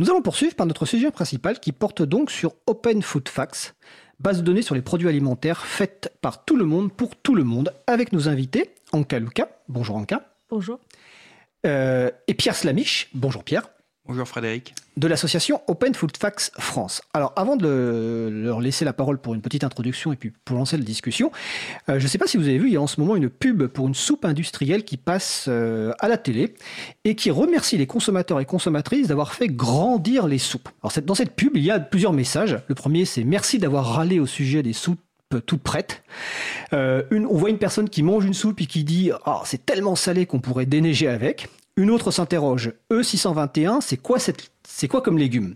Nous allons poursuivre par notre sujet principal qui porte donc sur Open Food Facts, base de données sur les produits alimentaires faite par tout le monde pour tout le monde, avec nos invités, Anka Luca. Bonjour Anka. Bonjour. Euh, et Pierre Slamiche. Bonjour Pierre. Bonjour Frédéric. De l'association Open Food Facts France. Alors avant de leur laisser la parole pour une petite introduction et puis pour lancer la discussion, euh, je ne sais pas si vous avez vu, il y a en ce moment une pub pour une soupe industrielle qui passe euh, à la télé et qui remercie les consommateurs et consommatrices d'avoir fait grandir les soupes. Alors dans cette pub, il y a plusieurs messages. Le premier, c'est merci d'avoir râlé au sujet des soupes toutes prêtes. une, on voit une personne qui mange une soupe et qui dit oh, c'est tellement salé qu'on pourrait déneiger avec. Une autre s'interroge, E621, c'est quoi cette c'est quoi comme légume?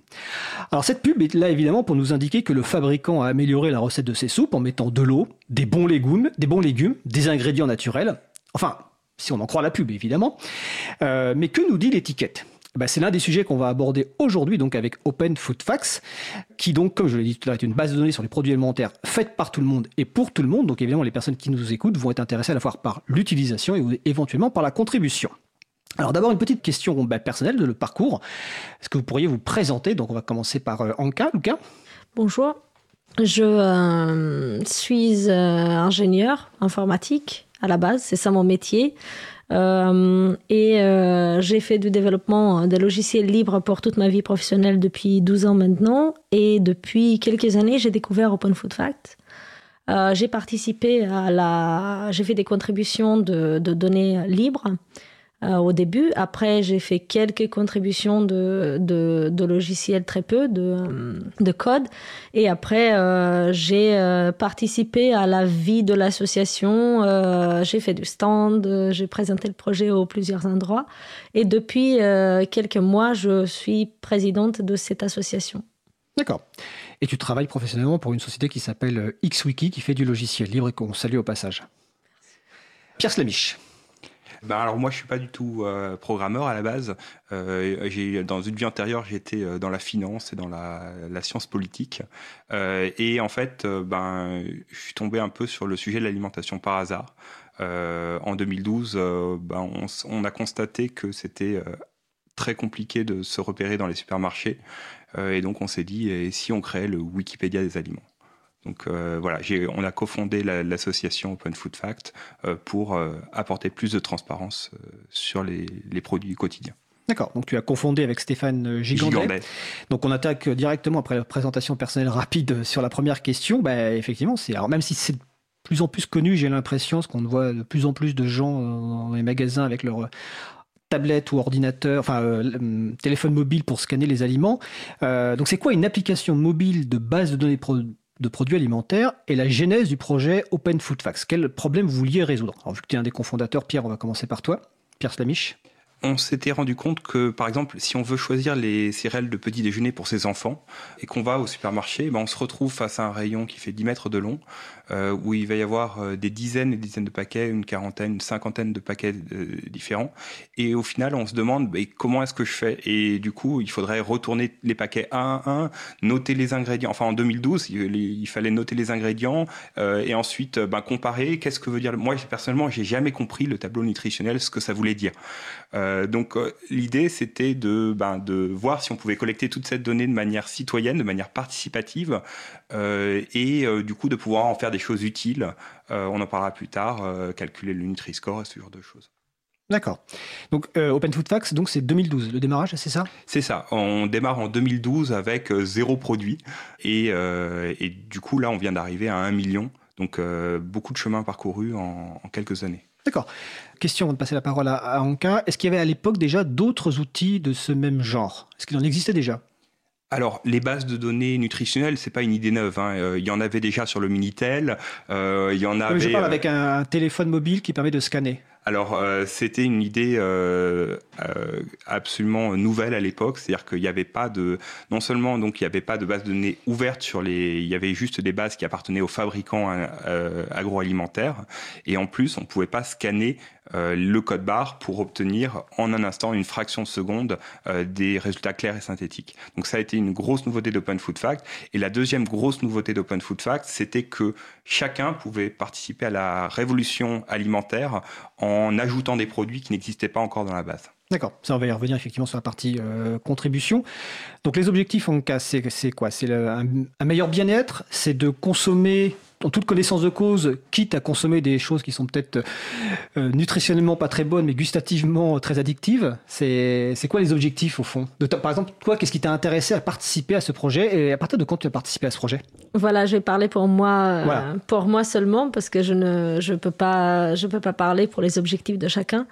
Alors cette pub est là évidemment pour nous indiquer que le fabricant a amélioré la recette de ses soupes en mettant de l'eau, des bons légumes, des bons légumes, des ingrédients naturels. Enfin, si on en croit la pub évidemment. Euh, mais que nous dit l'étiquette? Eh ben, c'est l'un des sujets qu'on va aborder aujourd'hui donc avec Open Food Facts, qui donc, comme je l'ai dit tout à l'heure, est une base de données sur les produits alimentaires faite par tout le monde et pour tout le monde. Donc évidemment, les personnes qui nous écoutent vont être intéressées à la fois par l'utilisation et éventuellement par la contribution. Alors d'abord une petite question bah, personnelle de le parcours. Est-ce que vous pourriez vous présenter? Donc on va commencer par euh, Anka, Luca. Bonjour, je euh, suis euh, ingénieur informatique à la base, c'est ça mon métier. et j'ai fait du développement des logiciels libres pour toute ma vie professionnelle depuis 12 ans maintenant. Et depuis quelques années, j'ai découvert Open Food Fact. j'ai participé à la. J'ai fait des contributions de, de données libres. Euh, au début. Après, j'ai fait quelques contributions de, de, logiciels, très peu, de, de code. Et après, euh, j'ai euh, participé à la vie de l'association. j'ai fait du stand, j'ai présenté le projet au plusieurs endroits. Et depuis quelques mois, je suis présidente de cette association. D'accord. Et tu travailles professionnellement pour une société qui s'appelle XWiki, qui fait du logiciel libre et qu'on salue au passage. Pierre Slamiche. Ben alors moi je suis pas du tout euh, programmeur à la base. Euh, j'ai dans une vie antérieure j'étais euh, dans la finance et dans la, science politique. Euh, et en fait ben je suis tombé un peu sur le sujet de l'alimentation par hasard. en 2012 ben on, on, a constaté que c'était très compliqué de se repérer dans les supermarchés. et donc on s'est dit et si on créait le Wikipédia des aliments? Donc euh, voilà, on a cofondé l'association Open Food Fact euh, pour euh, apporter plus de transparence sur les, produits quotidiens. D'accord, donc tu as confondé avec Stéphane Gigandet. Donc on attaque directement après la présentation personnelle rapide sur la première question. Bah, effectivement, c'est alors même si c'est de plus en plus connu, j'ai l'impression, parce qu'on voit de plus en plus de gens dans les magasins avec leur tablette ou ordinateur, enfin téléphone mobile pour scanner les aliments. donc c'est quoi une application mobile de base de données de produits alimentaires et la genèse du projet Open Food Facts. Quel problème vous vouliez résoudre? Alors, vu que tu es un des cofondateurs, Pierre, on va commencer par toi. Pierre Slamiche on s'était rendu compte que, par exemple, si on veut choisir les céréales de petit déjeuner pour ses enfants et qu'on va au supermarché, ben on se retrouve face à un rayon qui fait 10 mètres de long, euh, où il va y avoir euh, des dizaines et des dizaines de paquets, une quarantaine, une cinquantaine de paquets euh, différents. Et au final, on se demande ben, comment est-ce que je fais? Et du coup, il faudrait retourner les paquets un à un, noter les ingrédients. Enfin, en 2012, il, fallait noter les ingrédients et ensuite ben, comparer. Qu'est-ce que veut dire Moi, personnellement, j'ai jamais compris le tableau nutritionnel, ce que ça voulait dire. Donc, l'idée, c'était de, ben, de voir si on pouvait collecter toute cette donnée de manière citoyenne, de manière participative, et du coup de pouvoir en faire des choses utiles. Euh, on en parlera plus tard, euh, calculer le Nutri-Score et ce genre de choses. D'accord. Donc euh, Open Food Facts, donc c'est 2012, le démarrage, c'est ça? C'est ça. On démarre en 2012 avec zéro produit et, et, du coup là on vient d'arriver à un million. Donc beaucoup de chemin parcouru en, quelques années. D'accord. Question avant de passer la parole à, à Anka. Est-ce qu'il y avait à l'époque déjà d'autres outils de ce même genre? Est-ce qu'il en existait déjà? Alors, les bases de données nutritionnelles, c'est pas une idée neuve. Hein. Euh, il y en avait déjà sur le Minitel. Euh, il y en avait. je parle avec un téléphone mobile qui permet de scanner. Alors, euh, c'était une idée euh, euh, absolument nouvelle à l'époque, c'est-à-dire qu'il n'y avait pas de, non seulement donc il n'y avait pas de base de données ouverte sur les, il y avait juste des bases qui appartenaient aux fabricants agroalimentaires, et en plus on pouvait pas scanner le code barre pour obtenir en un instant une fraction de seconde des résultats clairs et synthétiques. Donc ça a été une grosse nouveauté d'Open Food Fact. Et la deuxième grosse nouveauté d'Open Food Fact, c'était que chacun pouvait participer à la révolution alimentaire en en ajoutant des produits qui n'existaient pas encore dans la base. D'accord, ça on va y revenir effectivement sur la partie euh, contribution. Donc les objectifs en cas, c'est quoi? C'est un, un, meilleur bien-être, c'est de consommer en toute connaissance de cause, quitte à consommer des choses qui sont peut-être euh, nutritionnellement pas très bonnes, mais gustativement très addictives. C'est quoi les objectifs au fond? De Par exemple, toi, qu'est-ce qui t'a intéressé à participer à ce projet? Et à partir de quand tu as participé à ce projet? Voilà, je vais parler pour moi, euh, pour moi seulement parce que je ne je peux pas je peux pas parler pour les objectifs de chacun.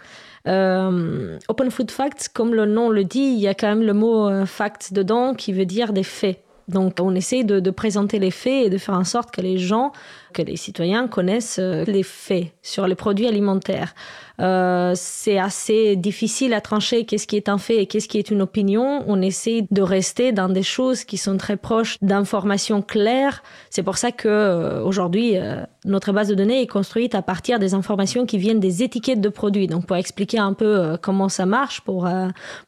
Euh, Open Food Facts, comme le nom le dit, il y a quand même le mot facts dedans qui veut dire des faits. Donc on essaie de, présenter les faits et de faire en sorte que les gens, que les citoyens connaissent euh, les faits sur les produits alimentaires. Euh, c'est assez difficile à trancher qu'est-ce qui est un fait et qu'est-ce qui est une opinion. On essaie de rester dans des choses qui sont très proches d'informations claires. C'est pour ça que euh, aujourd'hui notre base de données est construite à partir des informations qui viennent des étiquettes de produits. Donc pour expliquer un peu comment ça marche pour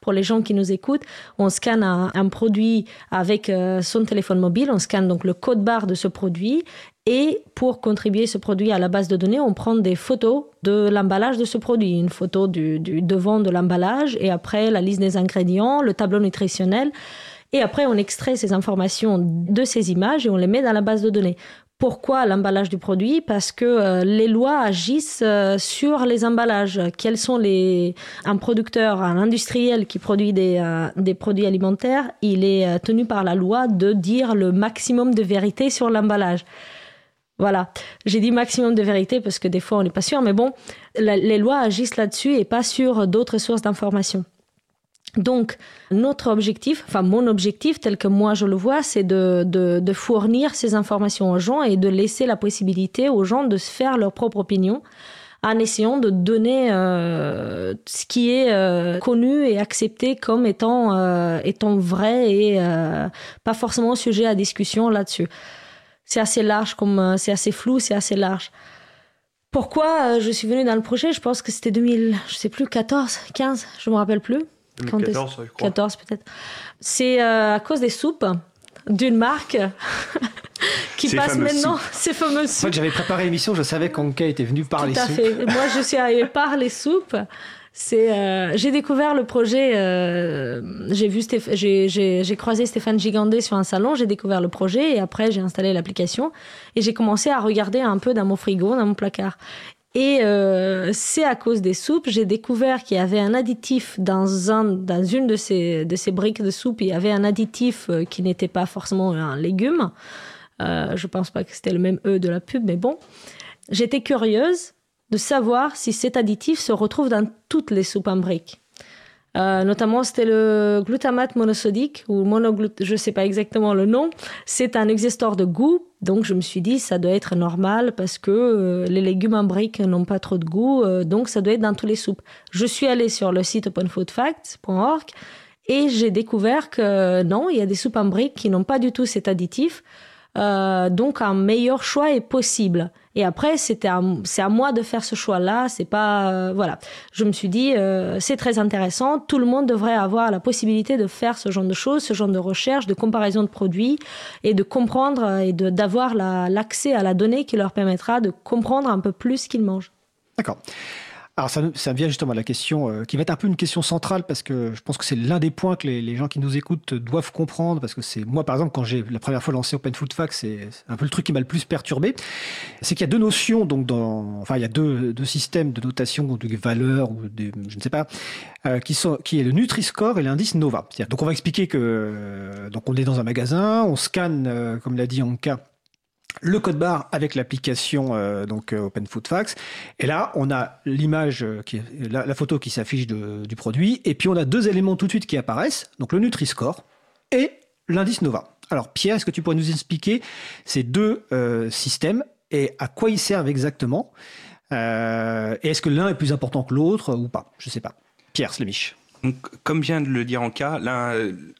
pour les gens qui nous écoutent, on scanne un, un produit avec son téléphone mobile, on scanne donc le code barre de ce produit et pour contribuer ce produit à la base de données, on prend des photos de l'emballage de ce produit, une photo du, devant de l'emballage et après la liste des ingrédients, le tableau nutritionnel. Et après, on extrait ces informations de ces images et on les met dans la base de données. Pourquoi l'emballage du produit? Parce que euh, les lois agissent euh, sur les emballages. Quels sont les un producteur, un industriel qui produit des, euh, des produits alimentaires, il est tenu par la loi de dire le maximum de vérité sur l'emballage. Voilà, j'ai dit maximum de vérité parce que des fois on n'est pas sûr, mais bon, les lois agissent là-dessus et pas sur d'autres sources d'information. Donc, notre objectif, enfin mon objectif tel que moi je le vois, c'est de, de, fournir ces informations aux gens et de laisser la possibilité aux gens de se faire leur propre opinion en essayant de donner euh, ce qui est euh, connu et accepté comme étant, euh, étant vrai et pas forcément sujet à discussion là-dessus c'est assez large, comme euh, c'est assez flou, c'est assez large. Pourquoi euh, je suis venue dans le projet? Je pense que c'était 2000, je sais plus, 14, 15, je me rappelle plus. 2014, je crois. 14 peut-être. C'est euh, à cause des soupes d'une marque qui passe maintenant ces fameuses soupes. que j'avais préparé l'émission, je savais qu'Anka était venu par les soupes. Tout à fait. Moi, je suis arrivée par les soupes. Euh, j'ai découvert le projet. Euh, j'ai vu, j'ai, croisé Stéphane Gigandé sur un salon. J'ai découvert le projet et après j'ai installé l'application et j'ai commencé à regarder un peu dans mon frigo, dans mon placard. Et euh, c'est à cause des soupes, j'ai découvert qu'il y avait un additif dans, un, dans une de ces, de ces briques de soupe. Il y avait un additif qui n'était pas forcément un légume. Je pense pas que c'était le même E de la pub, mais bon. J'étais curieuse de savoir si cet additif se retrouve dans toutes les soupes en briques. Euh, notamment, c'était le glutamate monosodique ou monoglut, je ne sais pas exactement le nom. C'est un exhausteur de goût, donc je me suis dit ça doit être normal parce que euh, les légumes en briques n'ont pas trop de goût, euh, donc ça doit être dans toutes les soupes. Je suis allée sur le site openfoodfacts.org et j'ai découvert que non, il y a des soupes en briques qui n'ont pas du tout cet additif. Euh, donc un meilleur choix est possible. Et après, c'est à moi de faire ce choix-là. C'est pas euh, voilà. Je me suis dit euh, c'est très intéressant. Tout le monde devrait avoir la possibilité de faire ce genre de choses, ce genre de recherche, de comparaison de produits et de comprendre et d'avoir l'accès à la donnée qui leur permettra de comprendre un peu plus ce qu'ils mangent. D'accord. Alors ça, ça, vient justement à la question euh, qui va être un peu une question centrale parce que je pense que c'est l'un des points que les, gens qui nous écoutent doivent comprendre parce que c'est moi par exemple quand j'ai la première fois lancé Open Food Facts c'est un peu le truc qui m'a le plus perturbé c'est qu'il y a deux notions donc dans enfin il y a deux, deux systèmes de notation de valeurs ou de, je ne sais pas euh, qui sont qui est le Nutri-Score et l'indice Nova. Donc on va expliquer que euh, donc on est dans un magasin on scanne comme l'a dit Anka le code barre avec l'application euh, donc euh, Open Food Facts. Et là, on a l'image, euh, qui la, la, photo qui s'affiche du produit, et puis on a deux éléments tout de suite qui apparaissent, donc le Nutri-Score et l'indice Nova. Alors Pierre, est-ce que tu pourrais nous expliquer ces deux systèmes et à quoi ils servent exactement? Et est-ce que l'un est plus important que l'autre ou pas? Je ne sais pas. Pierre Slemish comme vient de le dire en cas,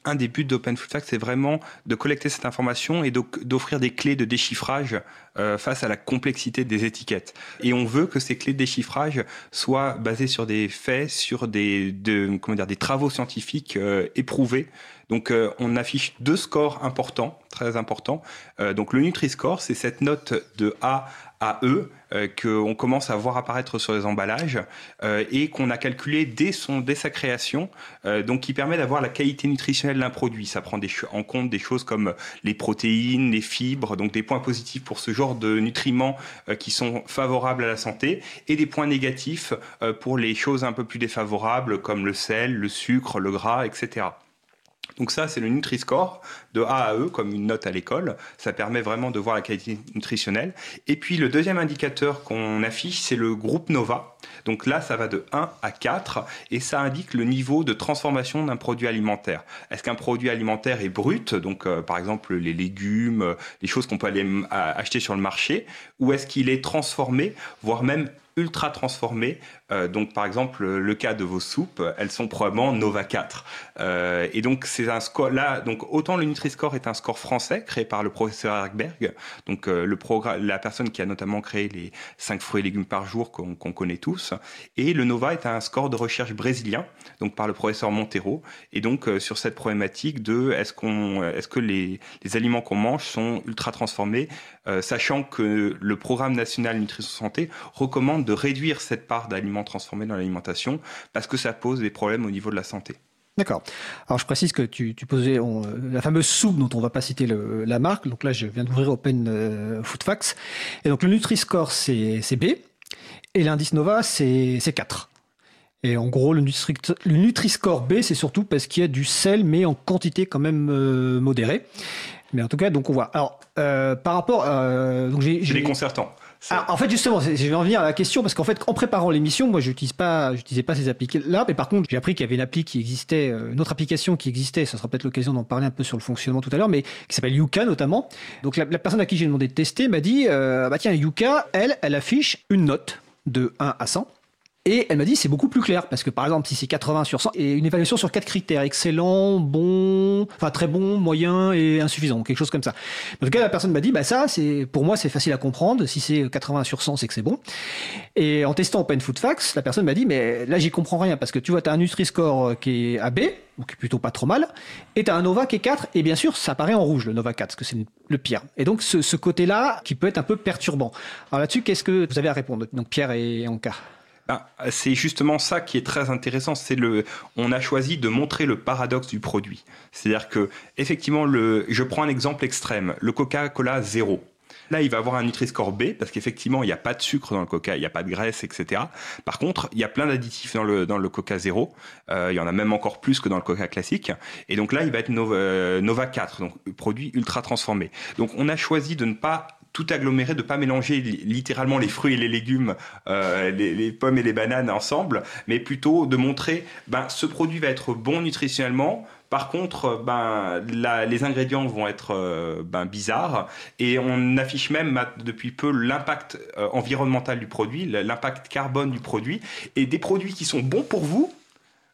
un des buts d'Open Food Facts, c'est vraiment de collecter cette information et d'offrir des clés de déchiffrage euh, face à la complexité des étiquettes. Et on veut que ces clés de déchiffrage soient basées sur des faits, sur des, comment dire, des travaux scientifiques euh, éprouvés Donc on affiche deux scores importants, très importants. donc le Nutri-Score, c'est cette note de A à E euh, qu'on commence à voir apparaître sur les emballages euh, et qu'on a calculé dès, son, dès sa création, euh, donc qui permet d'avoir la qualité nutritionnelle d'un produit. Ça prend des, en compte des choses comme les protéines, les fibres, donc des points positifs pour ce genre de nutriments qui sont favorables à la santé et des points négatifs pour les choses un peu plus défavorables comme le sel, le sucre, le gras, etc. Donc ça, c'est le Nutri-Score de A à E, comme une note à l'école. Ça permet vraiment de voir la qualité nutritionnelle. Et puis le deuxième indicateur qu'on affiche, c'est le groupe Nova. Donc là, ça va de 1 à 4 et ça indique le niveau de transformation d'un produit alimentaire. Est-ce qu'un produit alimentaire est brut, donc euh, par exemple les légumes, euh, les choses qu'on peut aller acheter sur le marché, ou est-ce qu'il est transformé, voire même ultra transformées. Euh, donc, par exemple, le cas de vos soupes, elles sont probablement Nova 4. Euh, et donc, c'est un score là. Donc, autant le Nutri-Score est un score français créé par le professeur Erkberg, donc euh, la personne qui a notamment créé les 5 fruits et légumes par jour qu'on connaît tous. Et le Nova est un score de recherche brésilien, donc par le professeur Montero. Et donc, sur cette problématique de est-ce qu'on, est-ce que les, les aliments qu'on mange sont ultra transformés, sachant que le programme national nutrition santé recommande de réduire cette part d'aliments transformés dans l'alimentation parce que ça pose des problèmes au niveau de la santé. D'accord. Alors je précise que tu, posais la fameuse soupe dont on va pas citer la marque. Donc là, je viens d'ouvrir Open euh, Food Facts. Et donc le Nutri-Score, c'est B. Et l'indice Nova, c'est 4. Et en gros, le Nutri-Score B, c'est surtout parce qu'il y a du sel, mais en quantité quand même euh, modérée. Mais en tout cas, donc on voit. Alors, euh, par rapport. donc j'ai, C'est déconcertant. Ah, en fait, justement, je vais en venir à la question parce qu'en fait, en préparant l'émission, moi, je n'utilisais pas, j'utilisais pas ces applis-là, mais par contre, j'ai appris qu'il y avait une appli qui existait, euh, une autre application qui existait. Ça sera peut-être l'occasion d'en parler un peu sur le fonctionnement tout à l'heure, mais qui s'appelle Yuka notamment. Donc, la, personne à qui j'ai demandé de tester m'a dit, euh, bah tiens, Yuka, elle, elle affiche une note de 1 à 100. Et elle m'a dit c'est beaucoup plus clair parce que par exemple si c'est 80 sur 100 et une évaluation sur quatre critères excellent, bon, enfin très bon, moyen et insuffisant, quelque chose comme ça. En tout cas la personne m'a dit bah ça c'est pour moi c'est facile à comprendre. Si c'est 80 sur 100 c'est que c'est bon. Et en testant Open Food Facts la personne m'a dit mais là j'y comprends rien parce que tu vois tu as un Nutri-Score qui est AB donc plutôt pas trop mal et tu as un Nova qui est 4 et bien sûr ça apparaît en rouge le Nova 4 parce que c'est le pire. Et donc ce, ce côté là qui peut être un peu perturbant. Alors là-dessus qu'est-ce que vous avez à répondre? Donc Pierre et Anka ben, c'est justement ça qui est très intéressant. C'est le, on a choisi de montrer le paradoxe du produit. C'est-à-dire que, effectivement, le, je prends un exemple extrême. Le Coca-Cola zéro. Là, il va avoir un Nutri-Score B parce qu'effectivement, il n'y a pas de sucre dans le Coca, il n'y a pas de graisse, etc. Par contre, il y a plein d'additifs dans le, dans le Coca zéro. Euh, il y en a même encore plus que dans le Coca classique. Et donc là, il va être Nova, euh, Nova 4, donc produit ultra transformé. Donc on a choisi de ne pas tout aggloméré, de pas mélanger littéralement les fruits et les légumes, euh, les, pommes et les bananes ensemble, mais plutôt de montrer, ben, ce produit va être bon nutritionnellement. Par contre, ben, les ingrédients vont être euh, ben, bizarres et on affiche même depuis peu l'impact euh, environnemental du produit, l'impact carbone du produit et des produits qui sont bons pour vous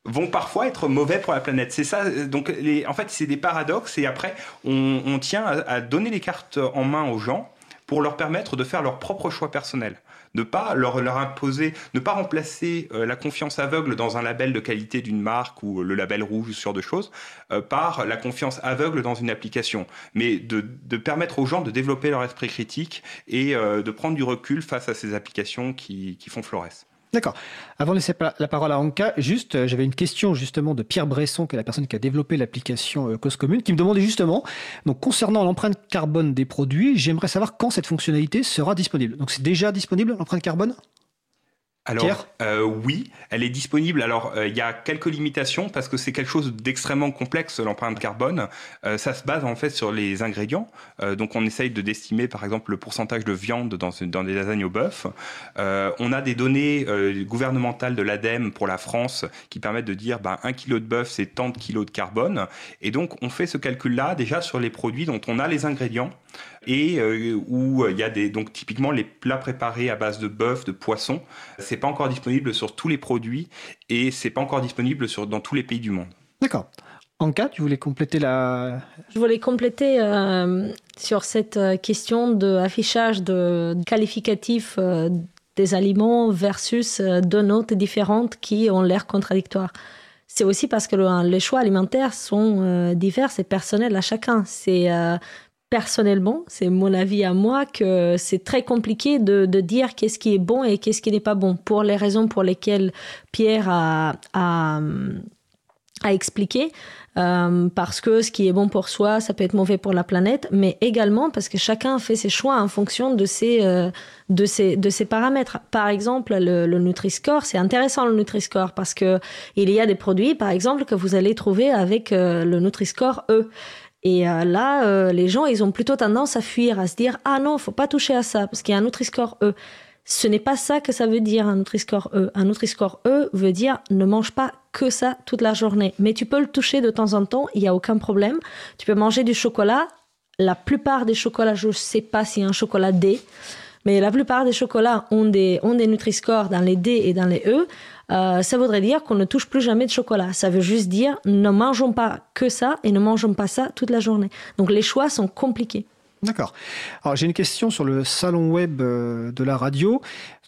vont parfois être mauvais pour la planète. C'est ça. Donc, les, en fait, c'est des paradoxes et après, on, tient à, donner les cartes en main aux gens pour leur permettre de faire leur propre choix personnel. Ne pas leur, imposer, ne pas remplacer euh, la confiance aveugle dans un label de qualité d'une marque ou le label rouge ou ce genre de choses euh, par la confiance aveugle dans une application, mais de, de, permettre aux gens de développer leur esprit critique et euh, de prendre du recul face à ces applications qui, qui font florès. D'accord. Avant de laisser la parole à Anka, juste, euh, j'avais une question justement de Pierre Bresson, qui est la personne qui a développé l'application euh, Cause Commune, qui me demandait justement, donc concernant l'empreinte carbone des produits, j'aimerais savoir quand cette fonctionnalité sera disponible. Donc c'est déjà disponible l'empreinte carbone? Alors euh, oui, elle est disponible. Alors euh, il y a quelques limitations parce que c'est quelque chose d'extrêmement complexe l'empreinte carbone. Euh, ça se base en fait sur les ingrédients. donc on essaye de d'estimer par exemple le pourcentage de viande dans, dans des lasagnes au bœuf. on a des données gouvernementales de l'ADEME pour la France qui permettent de dire ben, un kilo de bœuf c'est tant de kilos de carbone. Et donc on fait ce calcul là déjà sur les produits dont on a les ingrédients et euh, où euh, il y a des donc typiquement les plats préparés à base de bœuf, de poisson, c'est pas encore disponible sur tous les produits et c'est pas encore disponible sur dans tous les pays du monde. D'accord. Anka, tu voulais compléter la... Je voulais compléter euh, sur cette question d'affichage de, de qualificatifs des aliments versus deux notes différentes qui ont l'air contradictoires. c'est aussi parce que les choix alimentaires sont divers et personnels à chacun. C'est personnellement, c'est mon avis à moi, que c'est très compliqué de, dire qu'est-ce qui est bon et qu'est-ce qui n'est pas bon, pour les raisons pour lesquelles Pierre a, a, expliqué. Euh, parce que ce qui est bon pour soi, ça peut être mauvais pour la planète, mais également parce que chacun fait ses choix en fonction de ses, euh, de ses, de ses paramètres. Par exemple, le, le Nutri-Score, c'est intéressant le Nutri-Score parce que il y a des produits, par exemple, que vous allez trouver avec euh, le Nutri-Score E. Et euh, là, euh, les gens, ils ont plutôt tendance à fuir, à se dire ah non, faut pas toucher à ça parce qu'il y a un Nutri-Score E. Ce n'est pas ça que ça veut dire un Nutri-Score E. Un Nutri-Score E veut dire ne mange pas que ça toute la journée, mais tu peux le toucher de temps en temps, il n'y a aucun problème. Tu peux manger du chocolat. La plupart des chocolats, je sais pas s'il y a un chocolat D, mais la plupart des chocolats ont des, ont des Nutri-Score dans les D et dans les E. Euh, ça voudrait dire qu'on ne touche plus jamais de chocolat. Ça veut juste dire ne mangeons pas que ça et ne mangeons pas ça toute la journée. Donc les choix sont compliqués. D'accord. Alors j'ai une question sur le salon web euh, de la radio.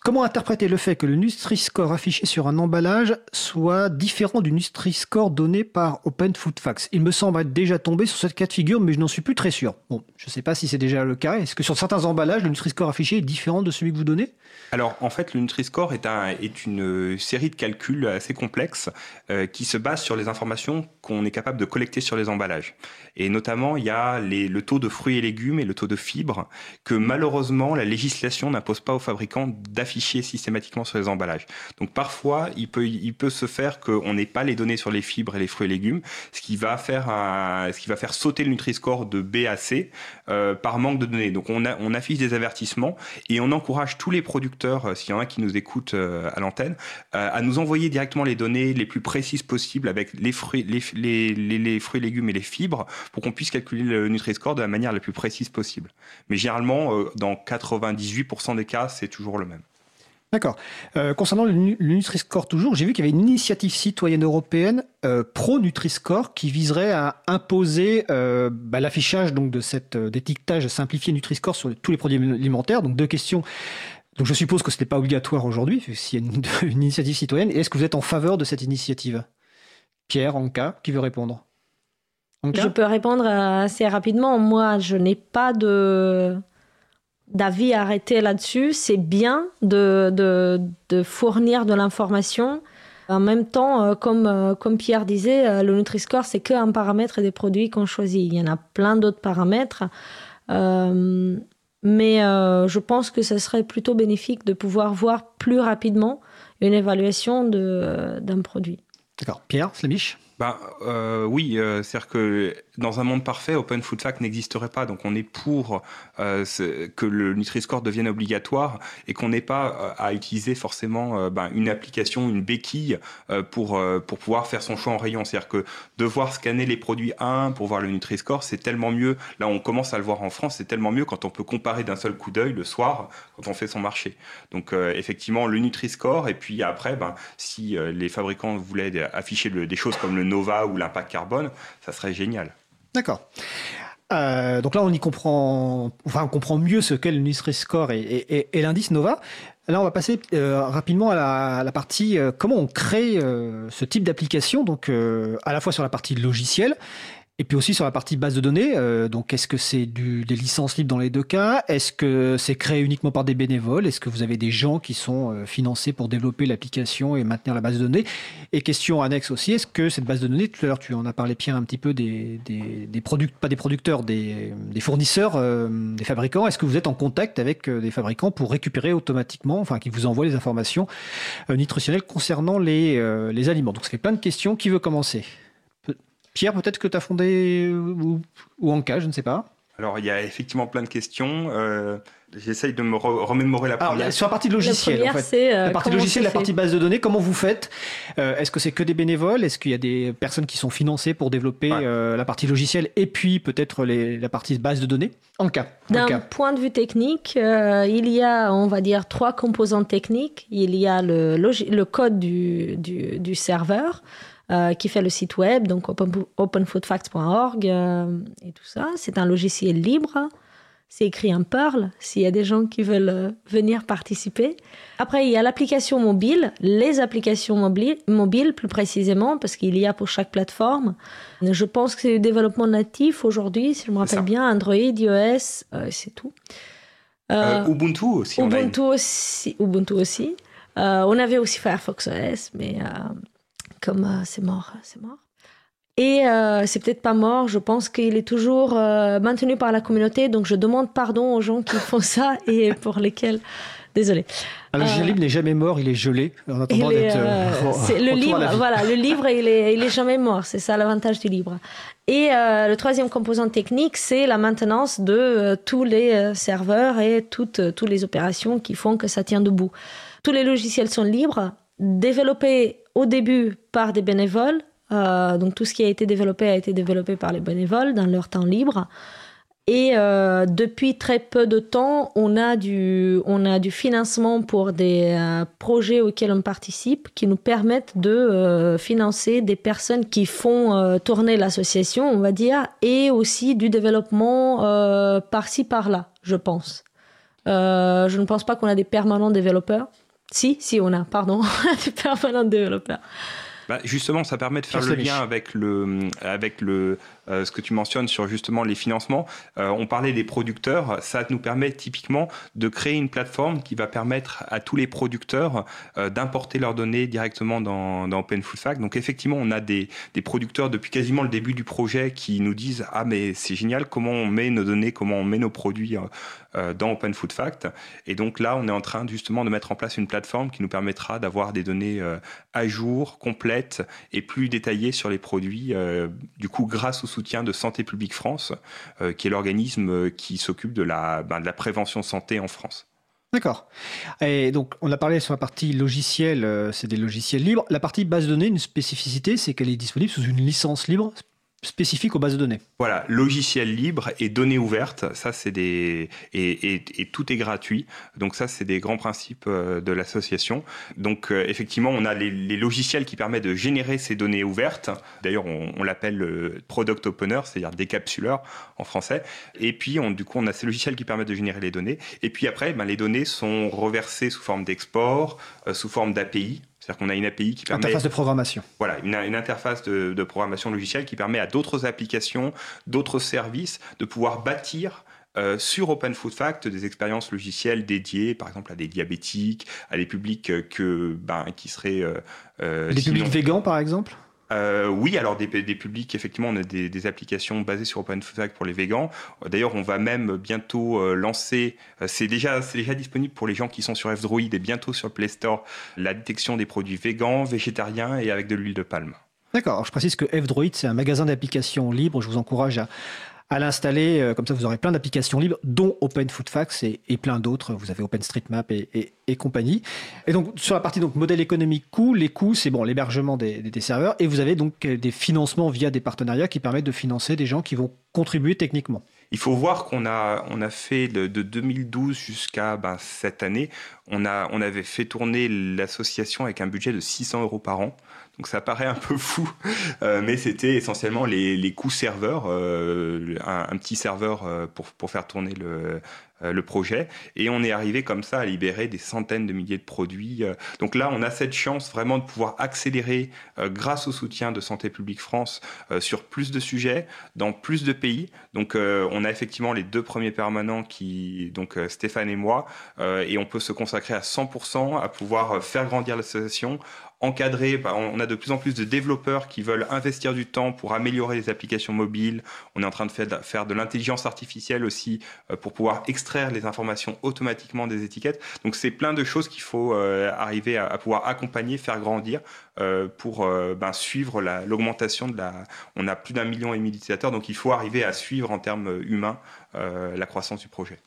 Comment interpréter le fait que le Nutri-Score affiché sur un emballage soit différent du Nutri-Score donné par Open Food Facts Il me semble être déjà tombé sur cette cas de figure, mais je n'en suis plus très sûr. Bon, je ne sais pas si c'est déjà le cas. Est-ce que sur certains emballages, le Nutri-Score affiché est différent de celui que vous donnez? Alors, en fait, le Nutri-Score est, un, est une série de calculs assez complexes euh, qui se basent sur les informations qu'on est capable de collecter sur les emballages. Et notamment, il y a le taux de fruits et légumes et le taux de fibres que malheureusement, la législation n'impose pas aux fabricants d'afficher systématiquement sur les emballages. Donc parfois, il peut, il peut se faire qu'on n'ait pas les données sur les fibres et les fruits et légumes, ce qui va faire, ce qui va faire sauter le Nutri-Score de B à C euh, par manque de données. Donc on affiche des avertissements et on encourage tous les producteurs, euh, s'il y en a qui nous écoutent euh, à l'antenne, à nous envoyer directement les données les plus précises possibles avec les fruits, les, les, fruits, légumes et les fibres pour qu'on puisse calculer le Nutri-Score de la manière la plus précise possible. Mais généralement, dans 98% des cas, c'est toujours le même. D'accord. Euh, concernant le, Nutri-Score toujours, j'ai vu qu'il y avait une initiative citoyenne européenne euh, pro Nutri-Score qui viserait à imposer euh, bah, l'affichage donc de cet étiquetage simplifié Nutri-Score sur tous les produits alimentaires. Donc deux questions. Donc je suppose que ce n'est pas obligatoire aujourd'hui s'il y a une, initiative citoyenne. Et est-ce que vous êtes en faveur de cette initiative? Pierre, Anka, qui veut répondre? Je peux répondre assez rapidement. Moi, je n'ai pas de d'avis arrêté là-dessus. C'est bien de, de, fournir de l'information. En même temps, euh, comme, euh, comme Pierre disait, euh, le Nutri-Score, c'est qu'un paramètre des produits qu'on choisit. Il y en a plein d'autres paramètres. mais je pense que ce serait plutôt bénéfique de pouvoir voir plus rapidement une évaluation d'un produit. D'accord. Pierre, Slamish ben, oui, c'est-à-dire que dans un monde parfait, Open Food Fact n'existerait pas. Donc on est pour euh, que le Nutri-Score devienne obligatoire et qu'on n'ait pas euh, à utiliser forcément euh, ben, une application, une béquille pour, pour pouvoir faire son choix en rayon. C'est-à-dire que devoir scanner les produits 1 pour voir le Nutri-Score, c'est tellement mieux. Là, on commence à le voir en France, c'est tellement mieux quand on peut comparer d'un seul coup d'œil le soir quand on fait son marché. Donc effectivement, le Nutri-Score et puis après, ben, si les fabricants voulaient afficher des choses comme le Nova ou l'impact carbone, ça serait génial. D'accord. Euh, donc là, on y comprend, enfin, on comprend mieux ce qu'est le Nutri-Score et, l'indice Nova. Là, on va passer euh, rapidement à la, partie euh, comment on crée ce type d'application, donc à la fois sur la partie logicielle et puis aussi sur la partie base de données, euh, donc est-ce que c'est des licences libres dans les deux cas? Est-ce que c'est créé uniquement par des bénévoles? Est-ce que vous avez des gens qui sont euh, financés pour développer l'application et maintenir la base de données? Et question annexe aussi, est-ce que cette base de données, tout à l'heure tu en as parlé Pierre un petit peu des, des, pas des producteurs, des, des fournisseurs, euh, des fabricants, est-ce que vous êtes en contact avec des fabricants pour récupérer automatiquement, enfin qui vous envoient les informations nutritionnelles concernant les, les aliments? Donc ça fait plein de questions. Qui veut commencer? Pierre, peut-être que tu as fondé ou, ou Anka, je ne sais pas. Alors, il y a effectivement plein de questions. Euh, J'essaye de me remémorer la première. sur la partie logicielle, en fait. Euh, la partie logicielle, la partie base de données, comment vous faites euh, Est-ce que c'est que des bénévoles? Est-ce qu'il y a des personnes qui sont financées pour développer euh, la partie logicielle et puis peut-être la partie base de données? En cas. D'un point de vue technique, il y a, on va dire, trois composantes techniques. Il y a le, le code du, du, du serveur. Euh, qui fait le site web, donc open, openfoodfacts.org euh, et tout ça. C'est un logiciel libre. C'est écrit en Perl, s'il y a des gens qui veulent euh, venir participer. Après, il y a l'application mobile, les applications mobiles, mobiles plus précisément, parce qu'il y a pour chaque plateforme. Je pense que c'est le développement natif aujourd'hui, si je me rappelle bien, Android, iOS, c'est tout. Euh, Ubuntu aussi. Ubuntu aussi. Ubuntu aussi. on avait aussi Firefox OS, mais comme c'est mort, c'est mort. Et euh, c'est peut-être pas mort, je pense qu'il est toujours euh, maintenu par la communauté, donc je demande pardon aux gens qui font ça et pour lesquels. Désolé. Ah, le logiciel libre n'est jamais mort, il est gelé en attendant d'être. Euh, le livre, voilà, le livre, il est, il est jamais mort. C'est ça l'avantage du livre. Et le troisième composant technique, c'est la maintenance de tous les serveurs et toutes, toutes les opérations qui font que ça tient debout. Tous les logiciels sont libres, développés au début par des bénévoles euh, donc tout ce qui a été développé a été développé par les bénévoles dans leur temps libre. Et euh, depuis très peu de temps, on a du, on a du financement pour des euh, projets auxquels on participe qui nous permettent de financer des personnes qui font tourner l'association, on va dire, et aussi du développement par-ci, par-là, je pense. je ne pense pas qu'on a des permanents développeurs. Si, si, on a, pardon, des permanents développeurs. Bah, justement, ça permet de faire le lien avec le, avec le, ce que tu mentionnes sur justement les financements. Euh, on parlait des producteurs, ça nous permet typiquement de créer une plateforme qui va permettre à tous les producteurs euh, d'importer leurs données directement dans, Open Food Fact. Donc effectivement, on a des, des producteurs depuis quasiment le début du projet qui nous disent ah mais c'est génial comment on met nos données, comment on met nos produits dans Open Food Fact. Et donc là, on est en train justement de mettre en place une plateforme qui nous permettra d'avoir des données à jour, complètes et plus détaillées sur les produits. du coup, grâce au soutien de Santé publique France, euh, qui est l'organisme euh, qui s'occupe de la, ben, de la prévention santé en France. D'accord. Et donc, on a parlé sur la partie logicielle, euh, c'est des logiciels libres. La partie base de données, une spécificité, c'est qu'elle est disponible sous une licence libre spécifique aux bases de données. Voilà, logiciel libre et données ouvertes, ça c'est des et, tout est gratuit. Donc ça c'est des grands principes euh, de l'association. Donc euh, effectivement, on a les, logiciels qui permettent de générer ces données ouvertes. D'ailleurs, on, l'appelle le product opener, c'est-à-dire décapsuleur en français. Et puis on, du coup, on a ces logiciels qui permettent de générer les données. Et puis après, ben, les données sont reversées sous forme d'export, euh, sous forme d'API. C'est-à-dire qu'on a une API qui permet... Interface de programmation. Voilà, une, interface de, programmation logicielle qui permet à d'autres applications, d'autres services de pouvoir bâtir euh, sur Open Food Fact des expériences logicielles dédiées, par exemple à des diabétiques, à des publics que, ben, qui seraient... Euh, des publics végans, par exemple? Euh, oui, alors des, publics, effectivement, on a des, applications basées sur OpenFact pour les végans. D'ailleurs, on va même bientôt euh, lancer, euh, c'est déjà, disponible pour les gens qui sont sur F-Droid et bientôt sur Play Store, la détection des produits végans, végétariens et avec de l'huile de palme. D'accord, je précise que F-Droid, c'est un magasin d'applications libre. Je vous encourage à, à l'installer. Euh, comme ça, vous aurez plein d'applications libres, dont Open Food Facts et, plein d'autres. Vous avez OpenStreetMap et, et, et, compagnie. Et donc, sur la partie donc, modèle économique coût, les coûts, c'est bon, l'hébergement des, des, serveurs. Et vous avez donc des financements via des partenariats qui permettent de financer des gens qui vont contribuer techniquement. Il faut voir qu'on a, on a fait de, 2012 jusqu'à ben, cette année, on, a, on avait fait tourner l'association avec un budget de 600 euros par an. Donc ça paraît un peu fou, euh, mais c'était essentiellement les, les coûts serveurs, euh, un, petit serveur euh, pour, pour faire tourner le, le projet. Et on est arrivé comme ça à libérer des centaines de milliers de produits. Donc là, on a cette chance vraiment de pouvoir accélérer grâce au soutien de Santé publique France sur plus de sujets, dans plus de pays. Donc on a effectivement les deux premiers permanents qui, donc Stéphane et moi, et on peut se consacrer à 100% à pouvoir faire grandir l'association encadré. Bah, on a de plus en plus de développeurs qui veulent investir du temps pour améliorer les applications mobiles. On est en train de faire de l'intelligence artificielle aussi euh, pour pouvoir extraire les informations automatiquement des étiquettes. Donc c'est plein de choses qu'il faut euh, arriver à, pouvoir accompagner, faire grandir euh, pour ben, suivre l'augmentation de la. On a plus d'un million et demi d'utilisateurs, donc il faut arriver à suivre en termes humains la croissance du projet.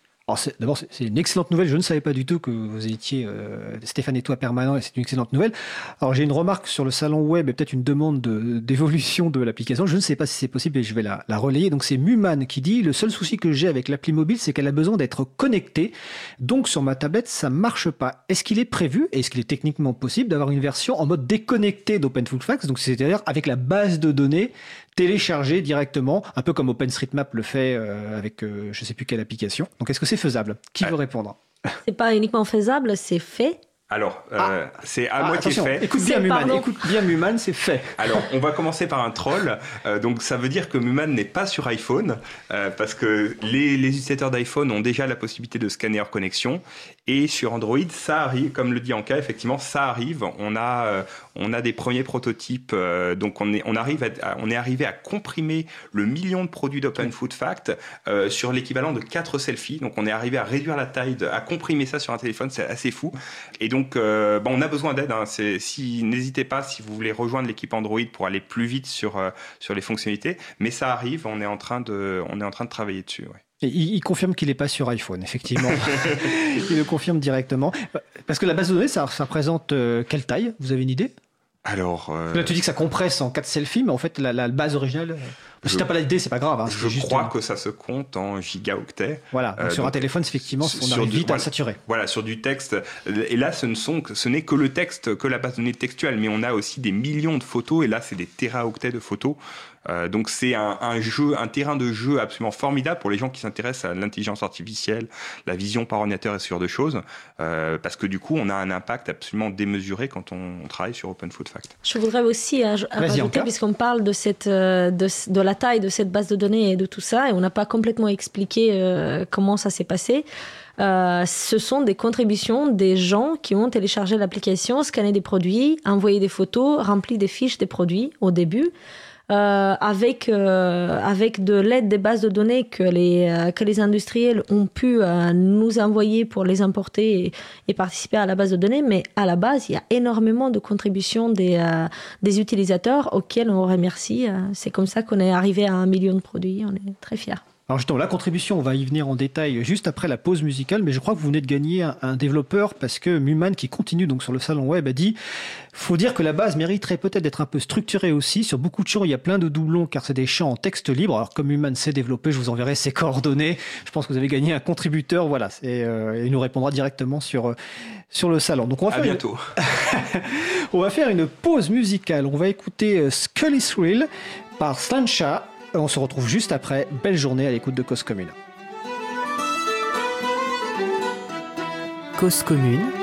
D'abord, c'est une excellente nouvelle. Je ne savais pas du tout que vous étiez euh, Stéphane et toi permanent, et c'est une excellente nouvelle. Alors, j'ai une remarque sur le salon web et peut-être une demande d'évolution de, l'application. Je ne sais pas si c'est possible et je vais la, la relayer. Donc, c'est Muman qui dit Le seul souci que j'ai avec l'appli mobile, c'est qu'elle a besoin d'être connectée. Donc, sur ma tablette, ça marche pas. Est-ce qu'il est prévu, est-ce qu'il est techniquement possible d'avoir une version en mode déconnecté d'OpenFoodFax Donc, c'est-à-dire avec la base de données télécharger directement, un peu comme OpenStreetMap le fait euh, avec je je sais plus quelle application. Donc est-ce que c'est faisable? Qui veut répondre? C'est pas uniquement faisable, c'est fait. Alors, euh, ah. c'est à ah, moitié fait. Écoute bien, Muman. Écoute bien, Muman, c'est fait. Alors, on va commencer par un troll. Euh, donc, ça veut dire que Muman n'est pas sur iPhone, euh, parce que les, les utilisateurs d'iPhone ont déjà la possibilité de scanner hors connexion. Et sur Android, ça arrive, comme le dit Anka, effectivement, ça arrive. On a, on a des premiers prototypes. donc, on est, on, arrive on est arrivé à comprimer le million de produits d'Open Food Fact sur l'équivalent de 4 selfies. Donc, on est arrivé à réduire la taille, à comprimer ça sur un téléphone. C'est assez fou. Et donc, donc, euh, bon, on a besoin d'aide. Hein. Si, n'hésitez pas si vous voulez rejoindre l'équipe Android pour aller plus vite sur, euh, sur les fonctionnalités. Mais ça arrive, on est en train de, on est en train de travailler dessus. il, confirme qu'il n'est pas sur iPhone, effectivement. il le confirme directement. Parce que la base de données, ça, représente euh, quelle taille? Vous avez une idée? Alors. Là, tu dis que ça compresse en 4 selfies, mais en fait, la, base originale. Si tu n'as pas l'idée, c'est pas grave. Hein, je crois que ça se compte en gigaoctets. Voilà. Donc sur un téléphone, effectivement, on arrive vite à saturer. Voilà, sur du texte. Et là, ce ne sont, ce n'est que le texte, que la base de données textuelle, mais on a aussi des millions de photos. Et là, c'est des téraoctets de photos. Euh, donc c'est un, jeu, un terrain de jeu absolument formidable pour les gens qui s'intéressent à l'intelligence artificielle, la vision par ordinateur et ce genre de choses, euh, parce que du coup on a un impact absolument démesuré quand on, travaille sur Open Food Fact. Je voudrais aussi ajouter, puisqu'on parle de, cette, euh, de, la taille de cette base de données et de tout ça, et on n'a pas complètement expliqué comment ça s'est passé. ce sont des contributions des gens qui ont téléchargé l'application, scanné des produits, envoyé des photos, rempli des fiches des produits au début. Euh, avec, euh, avec de l'aide des bases de données que les, euh, que les industriels ont pu nous envoyer pour les importer et, participer à la base de données. Mais à la base, il y a énormément de contributions des, des utilisateurs auxquels on remercie. C'est comme ça qu'on est arrivé à un million de produits. On est très fiers. Alors justement, la contribution, on va y venir en détail juste après la pause musicale, mais je crois que vous venez de gagner un, développeur parce que Muman, qui continue donc sur le salon web, a dit faut dire que la base mériterait peut-être d'être un peu structurée aussi. Sur beaucoup de champs, il y a plein de doublons car c'est des champs en texte libre. Alors comme Muman sait développer, je vous enverrai ses coordonnées. Je pense que vous avez gagné un contributeur, voilà, et euh, il nous répondra directement sur, euh, sur le salon. Donc on va faire bientôt. on va faire une pause musicale. On va écouter euh, Scully Thrill par Slancha on se retrouve juste après. Belle journée à l'écoute de Cause Commune. Commune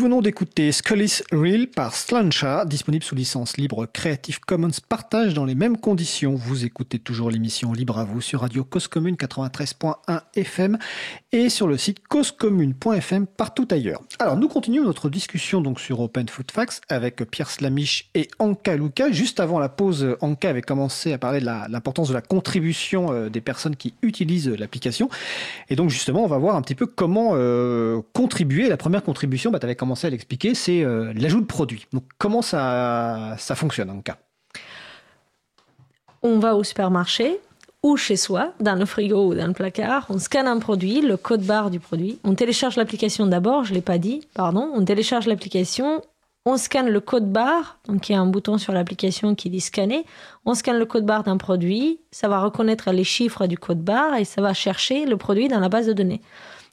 venons d'écouter Scully's Reel par Slancha, disponible sous licence libre Creative Commons partage dans les mêmes conditions. Vous écoutez toujours l'émission Libre à vous sur Radio Cause Commune 93.1 FM et sur le site causecommune.fm partout ailleurs. Alors nous continuons notre discussion donc sur Open Food Facts avec Pierre Slamiche et Anka Luca. Juste avant la pause, Anka avait commencé à parler de l'importance de la contribution euh, des personnes qui utilisent l'application. Et donc justement, on va voir un petit peu comment euh, contribuer. La première contribution, bah, commencé à l'expliquer, c'est euh, l'ajout de produits. Donc comment ça, ça fonctionne en cas? On va au supermarché ou chez soi, dans le frigo ou dans le placard, on scanne un produit, le code barre du produit, on télécharge l'application d'abord, je ne l'ai pas dit, pardon, on télécharge l'application, on scanne le code barre, donc il y a un bouton sur l'application qui dit scanner, on scanne le code barre d'un produit, ça va reconnaître les chiffres du code barre et ça va chercher le produit dans la base de données.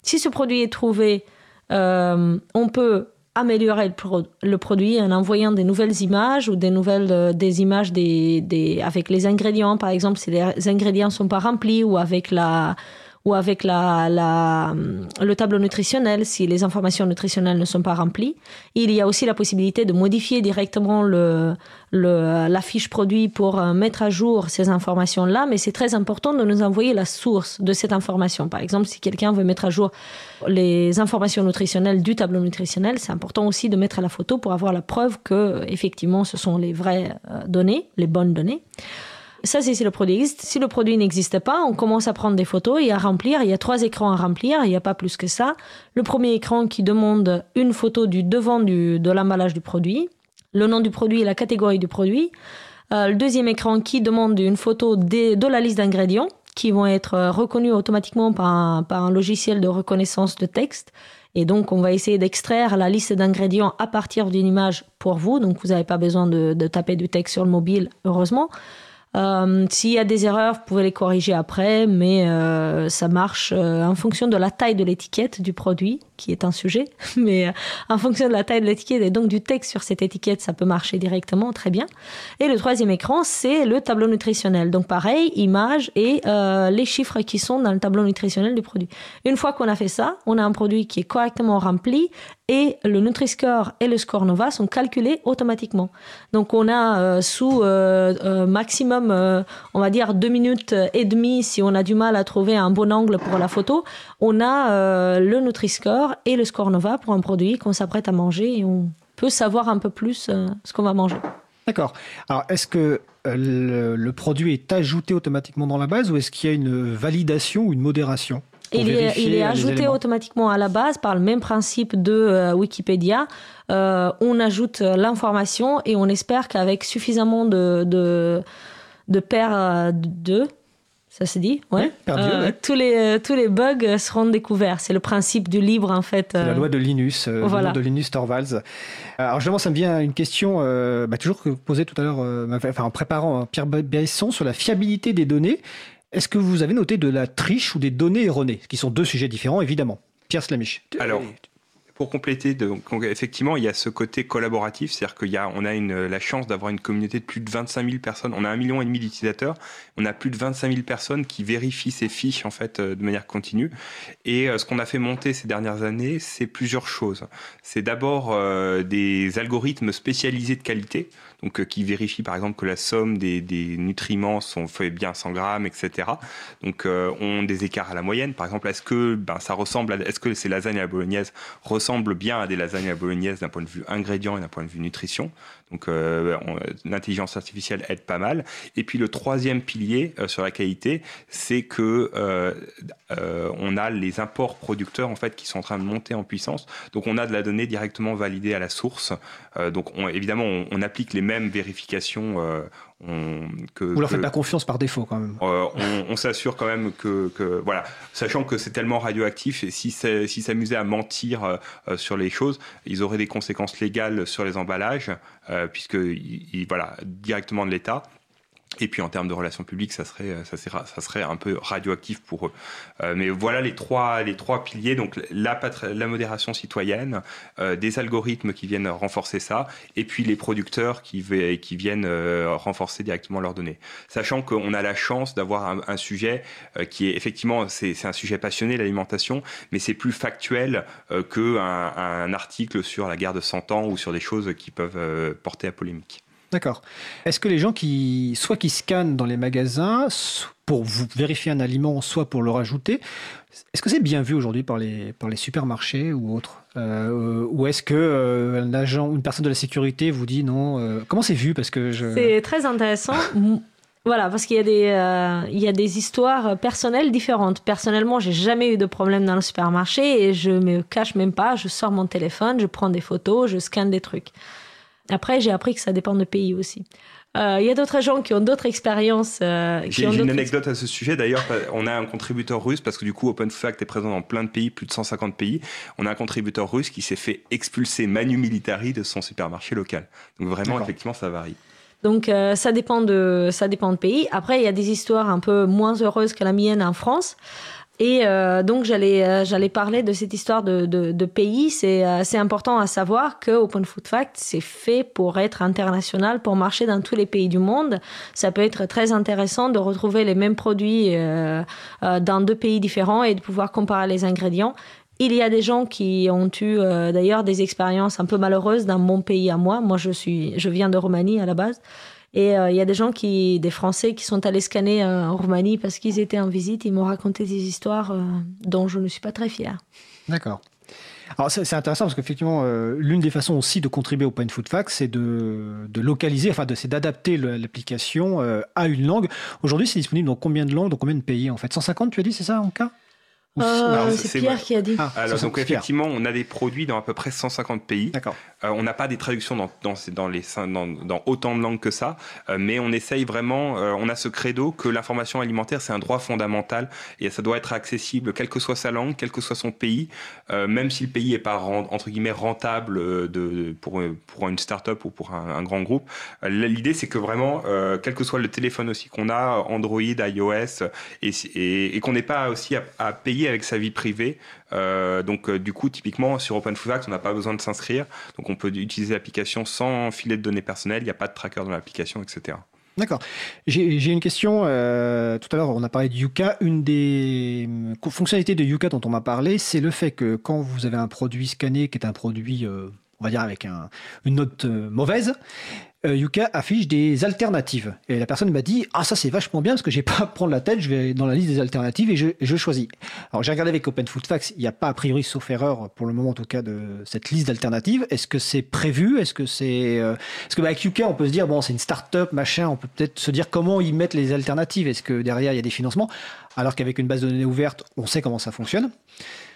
Si ce produit est trouvé euh, on peut améliorer le, produit en envoyant des nouvelles images ou des nouvelles euh, des images des, avec les ingrédients. Par exemple si les ingrédients sont pas remplis ou avec la ou avec le tableau nutritionnel si les informations nutritionnelles ne sont pas remplies. Il y a aussi la possibilité de modifier directement le, la fiche produit pour euh, mettre à jour ces informations-là, mais c'est très important de nous envoyer la source de cette information. Par exemple, si quelqu'un veut mettre à jour les informations nutritionnelles du tableau nutritionnel, c'est important aussi de mettre à la photo pour avoir la preuve que effectivement ce sont les vraies euh, données, les bonnes données. Ça, c'est si le produit existe. Si le produit n'existe pas, on commence à prendre des photos et à remplir. Il y a trois écrans à remplir, il n'y a pas plus que ça. Le premier écran qui demande une photo du devant du, de l'emballage du produit, le nom du produit et la catégorie du produit. Euh, le deuxième écran qui demande une photo de la liste d'ingrédients qui vont être euh, reconnus automatiquement par un, par un logiciel de reconnaissance de texte. Et donc, on va essayer d'extraire la liste d'ingrédients à partir d'une image pour vous. Donc, vous n'avez pas besoin de, de, taper du texte sur le mobile, heureusement. Euh, s'il y a des erreurs, vous pouvez les corriger après, mais euh, ça marche euh, en fonction de la taille de l'étiquette du produit, qui est un sujet. Mais en fonction de la taille de l'étiquette et donc du texte sur cette étiquette, ça peut marcher directement, très bien. Et le troisième écran, c'est le tableau nutritionnel. Donc pareil, image et les chiffres qui sont dans le tableau nutritionnel du produit. Une fois qu'on a fait ça, on a un produit qui est correctement rempli et le Nutri-Score et le Score Nova sont calculés automatiquement. Donc on a euh, sous euh, euh, maximum, on va dire deux minutes et demie si on a du mal à trouver un bon angle pour la photo, on a le Nutri-Score et le Score Nova pour un produit qu'on s'apprête à manger et on peut savoir un peu plus ce qu'on va manger. D'accord. Alors est-ce que le produit est ajouté automatiquement dans la base ou est-ce qu'il y a une validation ou une modération il est, il est ajouté automatiquement à la base par le même principe de euh, Wikipédia. Euh, on ajoute l'information et on espère qu'avec suffisamment de, de, de paires de ça se dit ouais. euh, tous, les, tous les bugs seront découverts. C'est le principe du libre, en fait. C'est la loi de Linus, voilà. de Linus Torvalds. Alors, justement, ça me vient une question, bah, toujours que vous posez tout à l'heure, enfin, en préparant hein, Pierre Besson sur la fiabilité des données. Est-ce que vous avez noté de la triche ou des données erronées, qui sont deux sujets différents, évidemment Pierre Slamiche. Alors, pour compléter, donc, effectivement, il y a ce côté collaboratif, c'est-à-dire qu'on a, a la chance d'avoir une communauté de plus de 25 000 personnes. On a un million et demi d'utilisateurs. On a plus de 25 000 personnes qui vérifient ces fiches en fait euh, de manière continue. Et euh, ce qu'on a fait monter ces dernières années, c'est plusieurs choses. C'est d'abord euh, des algorithmes spécialisés de qualité donc euh, qui vérifie par exemple que la somme des, nutriments sont fait bien 100 grammes, etc. Donc euh, ont des écarts à la moyenne. Par exemple, est-ce que ben, ça ressemble, est-ce que ces lasagnes à la bolognaise ressemblent bien à des lasagnes à la bolognaise d'un point de vue ingrédient et d'un point de vue nutrition? Donc euh, l'intelligence artificielle aide pas mal. Et puis le troisième pilier euh, sur la qualité, c'est que euh, on a les imports producteurs en fait qui sont en train de monter en puissance. Donc on a de la donnée directement validée à la source. donc évidemment on, applique les mêmes vérifications on, que, Vous leur faites pas confiance par défaut quand même. Euh, on, s'assure quand même que, que, voilà, sachant que c'est tellement radioactif et si s'ils s'amusaient à mentir euh, euh, sur les choses, ils auraient des conséquences légales sur les emballages, puisque voilà directement de l'État. Et puis en termes de relations publiques, ça serait, ça serait, ça serait un peu radioactif pour eux. Euh, mais voilà les trois, les trois piliers. Donc la, la modération citoyenne, euh, des algorithmes qui viennent renforcer ça, et puis les producteurs qui, qui viennent euh, renforcer directement leurs données. Sachant qu'on a la chance d'avoir un, un, sujet euh, qui est effectivement, c'est un sujet passionné, l'alimentation, mais c'est plus factuel euh, qu'un un article sur la guerre de 100 ans ou sur des choses qui peuvent porter à polémique. D'accord. Est-ce que les gens qui, soit qui scannent dans les magasins pour vérifier un aliment, soit pour le rajouter, est-ce que c'est bien vu aujourd'hui par les, supermarchés ou autres euh, Ou est-ce que euh, un agent ou une personne de la sécurité vous dit non euh, Comment c'est vu? Parce que je... C'est très intéressant. Voilà, parce qu'il y, a des, y a des histoires personnelles différentes. Personnellement, j'ai jamais eu de problème dans le supermarché et je me cache même pas. Je sors mon téléphone, je prends des photos, je scanne des trucs. Après, j'ai appris que ça dépend de pays aussi. Euh, il y a d'autres gens qui ont d'autres expériences. Euh, j'ai une anecdote à ce sujet. D'ailleurs, on a un contributeur russe parce que du coup, OpenFact est présent dans plein de pays, plus de 150 pays. On a un contributeur russe qui s'est fait expulser manu militari de son supermarché local. Donc vraiment, effectivement, ça varie. Donc euh, ça dépend de ça dépend de pays. Après, il y a des histoires un peu moins heureuses que la mienne en France. Et euh, donc j'allais euh, j'allais parler de cette histoire de, de, de pays. C'est euh, c'est important à savoir que Open Food Fact c'est fait pour être international, pour marcher dans tous les pays du monde. Ça peut être très intéressant de retrouver les mêmes produits euh, euh, dans deux pays différents et de pouvoir comparer les ingrédients. Il y a des gens qui ont eu d'ailleurs des expériences un peu malheureuses dans mon pays à moi. Moi je suis je viens de Roumanie à la base. Et il y a des gens qui, des Français qui sont allés scanner en Roumanie parce qu'ils étaient en visite. Ils m'ont raconté des histoires dont je ne suis pas très fière. D'accord. Alors c'est intéressant parce qu'effectivement, euh, l'une des façons aussi de contribuer au Point Food Fact, c'est de, localiser, enfin c'est d'adapter l'application euh, à une langue. Aujourd'hui, c'est disponible dans combien de langues, dans combien de pays en fait? 150, tu as dit, c'est ça en cas? Euh, c'est Pierre qui a dit. Ah, Alors, donc, effectivement, on a des produits dans à peu près 150 pays. D'accord. Euh, on n'a pas des traductions dans, dans, dans, les, dans, dans, autant de langues que ça, euh, mais on essaye vraiment, euh, on a ce credo que l'information alimentaire, c'est un droit fondamental et ça doit être accessible, quelle que soit sa langue, quel que soit son pays, euh, même si le pays n'est pas, entre guillemets, rentable euh, de, pour, pour une start-up ou pour un, un grand groupe. L'idée, c'est que vraiment, quel que soit le téléphone aussi qu'on a, Android, iOS, et, et, et qu'on n'ait pas aussi à, à payer avec sa vie privée. Euh, donc euh, du coup, typiquement sur OpenFoodFacts, on n'a pas besoin de s'inscrire. Donc on peut utiliser l'application sans filet de données personnelles. Il n'y a pas de tracker dans l'application, etc. D'accord. J'ai une question. Euh, tout à l'heure, on a parlé de Yuka. Une des fonctionnalités de Yuka dont on m'a parlé, c'est le fait que quand vous avez un produit scanné qui est un produit, on va dire avec un, une note mauvaise, euh, Yuka affiche des alternatives. Et la personne m'a dit Ah, ça c'est vachement bien parce que j'ai pas à prendre la tête, je vais dans la liste des alternatives et je, je choisis. Alors j'ai regardé avec Open Food Facts, il n'y a pas a priori, sauf erreur pour le moment en tout cas, de cette liste d'alternatives. Est-ce que c'est prévu? Est-ce que c'est. Euh... Parce que bah, avec Yuka, on peut se dire Bon, c'est une start-up, machin, on peut peut-être se dire comment ils mettent les alternatives? Est-ce que derrière il y a des financements? Alors qu'avec une base de données ouverte, on sait comment ça fonctionne.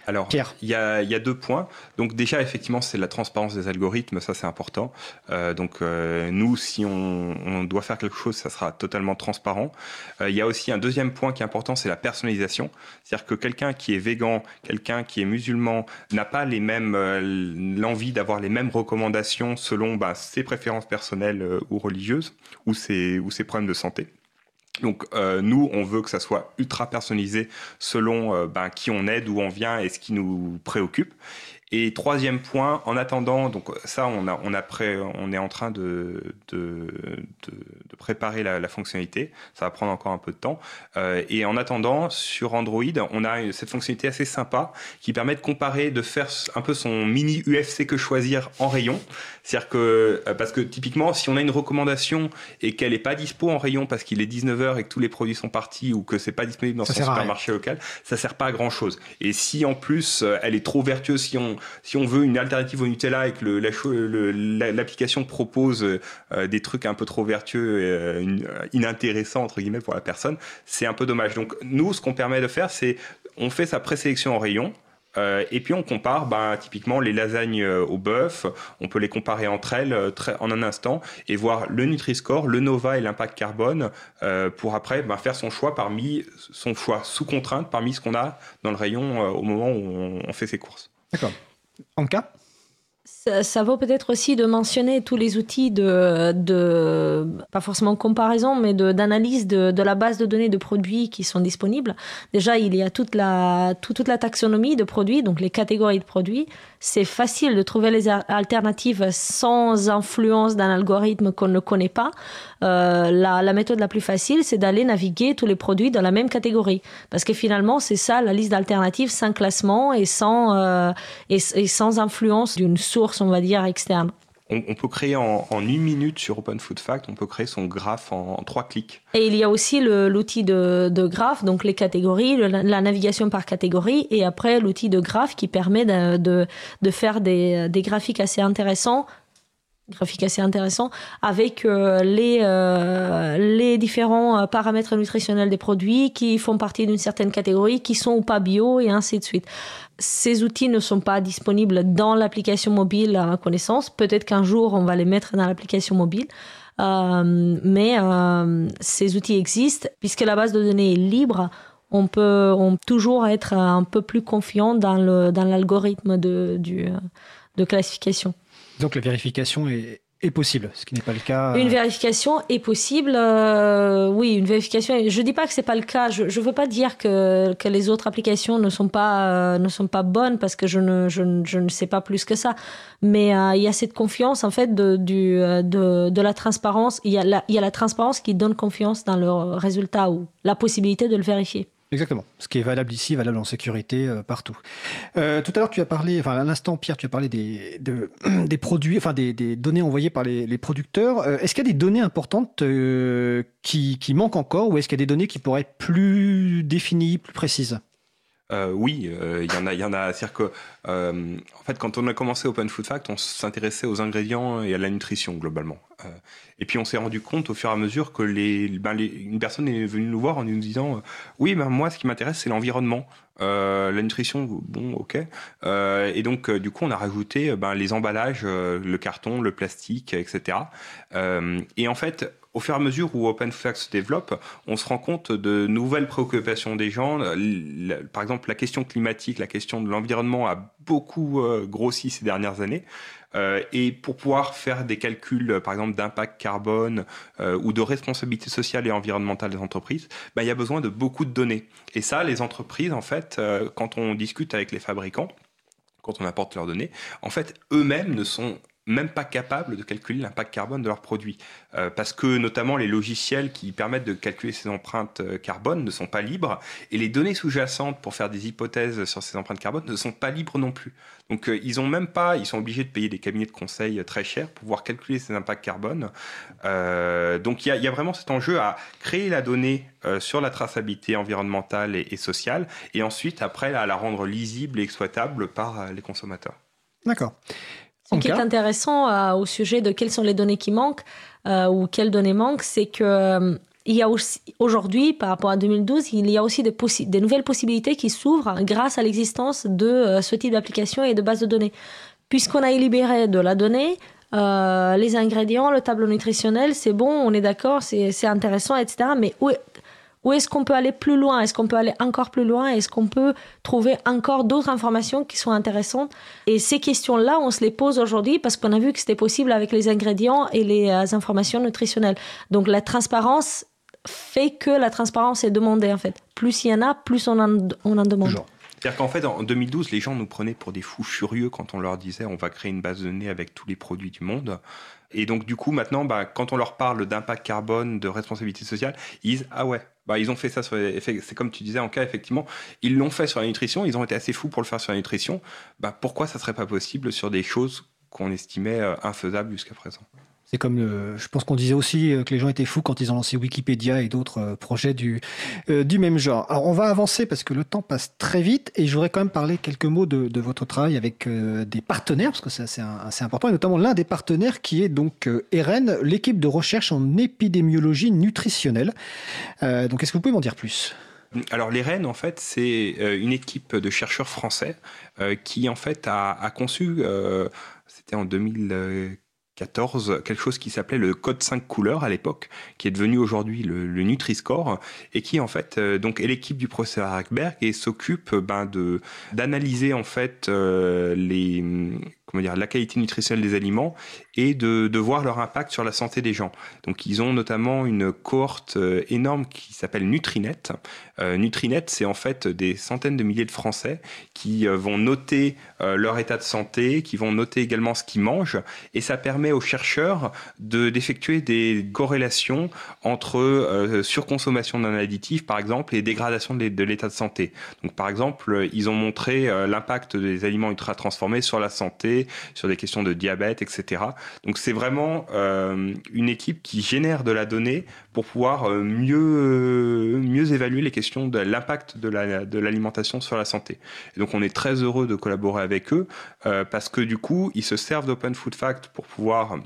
Alors, il y a, y a, deux points. Donc déjà, effectivement, c'est la transparence des algorithmes, ça c'est important. Euh, donc euh, nous, si on, on, doit faire quelque chose, ça sera totalement transparent. Euh, il y a aussi un deuxième point qui est important, c'est la personnalisation. C'est-à-dire que quelqu'un qui est végan, quelqu'un qui est musulman, n'a pas les mêmes l'envie d'avoir les mêmes recommandations selon bah, ses préférences personnelles ou religieuses ou ses, ou ses problèmes de santé. Donc euh, nous, on veut que ça soit ultra personnalisé selon euh, ben, qui on est, d'où on vient et ce qui nous préoccupe. Et troisième point, en attendant, donc ça, on, a, on, a pré, on est en train de, de, de, de préparer la, la, fonctionnalité. Ça va prendre encore un peu de temps. Euh, et en attendant, sur Android, on a cette fonctionnalité assez sympa qui permet de comparer, de faire un peu son mini UFC que choisir en rayon. C'est-à-dire que, euh, parce que typiquement, si on a une recommandation et qu'elle n'est pas dispo en rayon parce qu'il est 19h et que tous les produits sont partis ou que c'est pas disponible dans ça son supermarché local, ça sert pas à grand chose. Et si en plus euh, elle est trop vertueuse, si on, si on veut une alternative au Nutella et que l'application propose euh, des trucs un peu trop vertueux et euh, inintéressants entre guillemets pour la personne, c'est un peu dommage. Donc nous, ce qu'on permet de faire, c'est on fait sa présélection en rayon. Euh, et puis on compare bah, typiquement les lasagnes euh, au bœuf, on peut les comparer entre elles euh, en un instant et voir le Nutri-Score, le Nova et l'impact carbone euh, pour après bah, faire son choix parmi son choix sous contrainte parmi ce qu'on a dans le rayon au moment où on fait ses courses. D'accord. En cas ça, vaut peut-être aussi de mentionner tous les outils de, de pas forcément comparaison, mais d'analyse de, de, la base de données de produits qui sont disponibles. Déjà, il y a toute la, toute la taxonomie de produits, donc les catégories de produits. C'est facile de trouver les alternatives sans influence d'un algorithme qu'on ne connaît pas. Euh, la, la, méthode la plus facile, c'est d'aller naviguer tous les produits dans la même catégorie. Parce que finalement, c'est ça la liste d'alternatives sans classement et sans, euh, et sans influence d'une source, on va dire, externe. On, peut créer en, une minute sur Open Food Fact, on peut créer son graphe en, trois clics. Et il y a aussi l'outil de, de, graphe, donc les catégories, la navigation par catégorie, et après l'outil de graphe qui permet de, de, de faire des, des, graphiques assez intéressants graphique assez intéressant avec euh, les, euh, les différents euh, paramètres nutritionnels des produits qui font partie d'une certaine catégorie, qui sont ou pas bio et ainsi de suite. Ces outils ne sont pas disponibles dans l'application mobile à ma connaissance. Peut-être qu'un jour on va les mettre dans l'application mobile. mais ces outils existent puisque la base de données est libre. On peut on toujours être un peu plus confiant dans l'algorithme dans de, de classification. Donc la vérification est, possible, ce qui n'est pas le cas. Une vérification est possible, euh, oui, une vérification. Je dis pas que c'est pas le cas. Je ne veux pas dire que, les autres applications ne sont pas euh, ne sont pas bonnes parce que je ne, je, je ne sais pas plus que ça. Mais euh, il y a cette confiance en fait de, du, de, de la transparence. Il y, il y a la transparence qui donne confiance dans le résultat ou la possibilité de le vérifier. Exactement. Ce qui est valable ici, valable en sécurité euh, partout. Euh, tout à l'heure, tu as parlé, enfin à l'instant, Pierre, tu as parlé des, des produits, enfin des, des, données envoyées par les, les producteurs. Euh, est-ce qu'il y a des données importantes qui, qui manquent encore, ou est-ce qu'il y a des données qui pourraient être plus définies, plus précises? Euh, oui, euh, il y en a, en. C'est-à-dire que, euh, en fait, quand on a commencé Open Food Fact, on s'intéressait aux ingrédients et à la nutrition globalement. et puis on s'est rendu compte au fur et à mesure que les, ben, une personne est venue nous voir en nous disant, oui, ben moi, ce qui m'intéresse, c'est l'environnement. la nutrition, bon, ok. et donc, du coup, on a rajouté ben, les emballages, le carton, le plastique, etc. et en fait, au fur et à mesure où OpenFact se développe, on se rend compte de nouvelles préoccupations des gens. Par exemple, la question climatique, la question de l'environnement a beaucoup euh, grossi ces dernières années. Euh, et pour pouvoir faire des calculs, par exemple, d'impact carbone euh, ou de responsabilité sociale et environnementale des entreprises, ben, il y a besoin de beaucoup de données. Et ça, les entreprises, en fait, quand on discute avec les fabricants, quand on apporte leurs données, en fait, eux-mêmes ne sont même pas capables de calculer l'impact carbone de leurs produits. Euh, parce que notamment les logiciels qui permettent de calculer ces empreintes euh, carbone ne sont pas libres et les données sous-jacentes pour faire des hypothèses sur ces empreintes carbone ne sont pas libres non plus. Donc euh, ils ont même pas, ils sont obligés de payer des cabinets de conseil très chers pour pouvoir calculer ces impacts carbone. donc il y, a, vraiment cet enjeu à créer la donnée sur la traçabilité environnementale et, sociale et ensuite après à la rendre lisible et exploitable par les consommateurs. D'accord. Ce qui est intéressant euh, au sujet de quelles sont les données qui manquent euh, ou quelles données manquent, c'est que euh, il y a aussi aujourd'hui, par rapport à 2012, il y a aussi des, des nouvelles possibilités qui s'ouvrent grâce à l'existence de ce type d'application et de base de données. Puisqu'on a libéré de la donnée, les ingrédients, le tableau nutritionnel, c'est bon, on est d'accord, c'est intéressant, etc. Mais où, où est-ce qu'on peut aller plus loin? Est-ce qu'on peut aller encore plus loin? Est-ce qu'on peut trouver encore d'autres informations qui sont intéressantes? Et ces questions-là, on se les pose aujourd'hui parce qu'on a vu que c'était possible avec les ingrédients et les euh, informations nutritionnelles. Donc la transparence fait que la transparence est demandée en fait. Plus il y en a, plus on en, demande. C'est-à-dire qu'en fait, en 2012, les gens nous prenaient pour des fous furieux quand on leur disait on va créer une base de données avec tous les produits du monde. Et donc, du coup, maintenant, bah, quand on leur parle d'impact carbone, de responsabilité sociale, ils disent Ah ouais, bah, ils ont fait ça sur C'est comme tu disais en cas, effectivement, ils l'ont fait sur la nutrition, ils ont été assez fous pour le faire sur la nutrition. Bah, pourquoi ça serait pas possible sur des choses qu'on estimait euh, infaisables jusqu'à présent? C'est comme, je pense qu'on disait aussi euh, que les gens étaient fous quand ils ont lancé Wikipédia et d'autres euh, projets du, euh, du même genre. Alors on va avancer parce que le temps passe très vite et je voudrais quand même parler quelques mots de, de votre travail avec des partenaires parce que c'est assez, important et notamment l'un des partenaires qui est donc EREN, l'équipe de recherche en épidémiologie nutritionnelle. donc est-ce que vous pouvez m'en dire plus? Alors l'EREN, en fait, c'est une équipe de chercheurs français qui, en fait, a, a conçu, c'était en 2000 quelque chose qui s'appelait le code 5 couleurs à l'époque, qui est devenu aujourd'hui le, Nutri-Score, et qui en fait euh, donc est l'équipe du professeur Hackberg et s'occupe ben, d'analyser en fait euh, les comment dire, la qualité nutritionnelle des aliments et de, de, voir leur impact sur la santé des gens. Donc ils ont notamment une cohorte euh, énorme qui s'appelle Nutrinet. Euh, Nutrinet, c'est en fait des centaines de milliers de Français qui euh, vont noter leur état de santé, qui vont noter également ce qu'ils mangent, et ça permet aux chercheurs de d'effectuer des corrélations entre surconsommation d'un additif, par exemple, et dégradation de l'état de santé. Donc par exemple, ils ont montré l'impact des aliments ultra transformés sur la santé, sur des questions de diabète, etc. Donc c'est vraiment euh, une équipe qui génère de la donnée pour pouvoir euh, mieux, euh, mieux évaluer les questions de l'impact de l'alimentation la, de sur la santé. Et donc on est très heureux de collaborer avec eux parce que du coup, ils se servent d'Open Food Fact pour pouvoir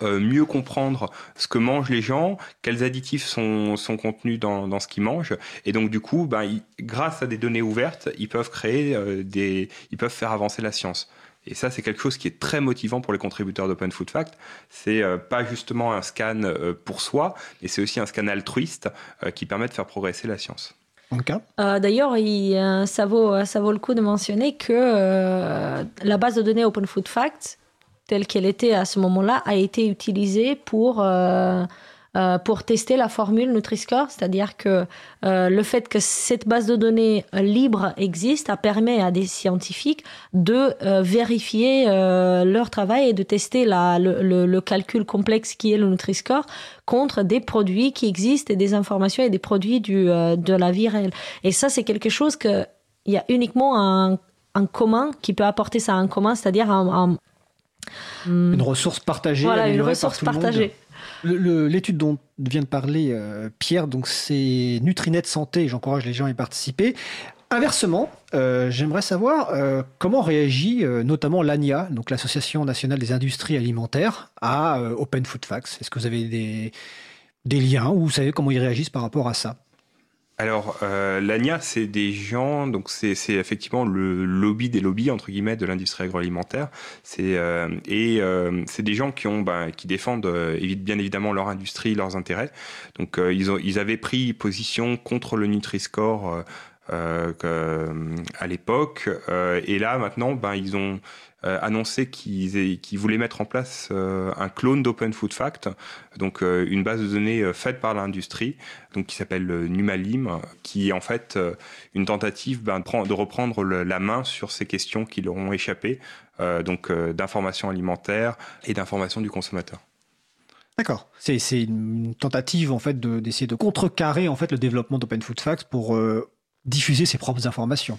mieux comprendre ce que mangent les gens, quels additifs sont, sont contenus dans, dans ce qu'ils mangent. Et donc, du coup, ben, grâce à des données ouvertes, ils peuvent créer des, ils peuvent faire avancer la science. Et ça, c'est quelque chose qui est très motivant pour les contributeurs d'Open Food Fact. C'est euh, pas justement un scan euh, pour soi, mais c'est aussi un scan altruiste euh, qui permet de faire progresser la science. D'ailleurs, ça, vaut, ça vaut le coup de mentionner que la base de données Open Food Fact, telle qu'elle était à ce moment-là, a été utilisée pour euh, pour tester la formule Nutri-Score, c'est-à-dire que euh, le fait que cette base de données libre existe a permis à des scientifiques de euh, vérifier leur travail et de tester la, le, le, calcul complexe qui est le Nutri-Score contre des produits qui existent et des informations et des produits du, de la vie réelle. Et ça, c'est quelque chose que il y a uniquement un, un commun qui peut apporter ça en commun, c'est-à-dire un, une ressource partagée. Voilà, une ressource partagée. L'étude dont vient de parler euh, Pierre, donc c'est Nutrinet Santé, j'encourage les gens à y participer. Inversement, euh, j'aimerais savoir euh, comment réagit notamment l'ANIA, donc l'Association nationale des industries alimentaires, à Open Food Facts. Est-ce que vous avez des, des liens ou vous savez comment ils réagissent par rapport à ça? Alors, euh, l'ANIA, c'est des gens, donc c'est effectivement le lobby des lobbies, entre guillemets, de l'industrie agroalimentaire. Euh, Et euh, c'est des gens qui, ont, ben, qui défendent bien évidemment leur industrie, leurs intérêts. Donc, ils, ont, ils avaient pris position contre le Nutri-Score à l'époque. et là, maintenant, ben, ils ont annoncé qu'ils voulaient mettre en place euh, un clone d'Open Food Fact, donc euh, une base de données faite par l'industrie, donc qui s'appelle Numalim, qui est en fait une tentative ben, de reprendre la main sur ces questions qui leur ont échappé, donc d'information alimentaire et d'information du consommateur. D'accord. C'est une tentative en fait d'essayer de, contrecarrer en fait le développement d'Open Food Facts pour diffuser ses propres informations.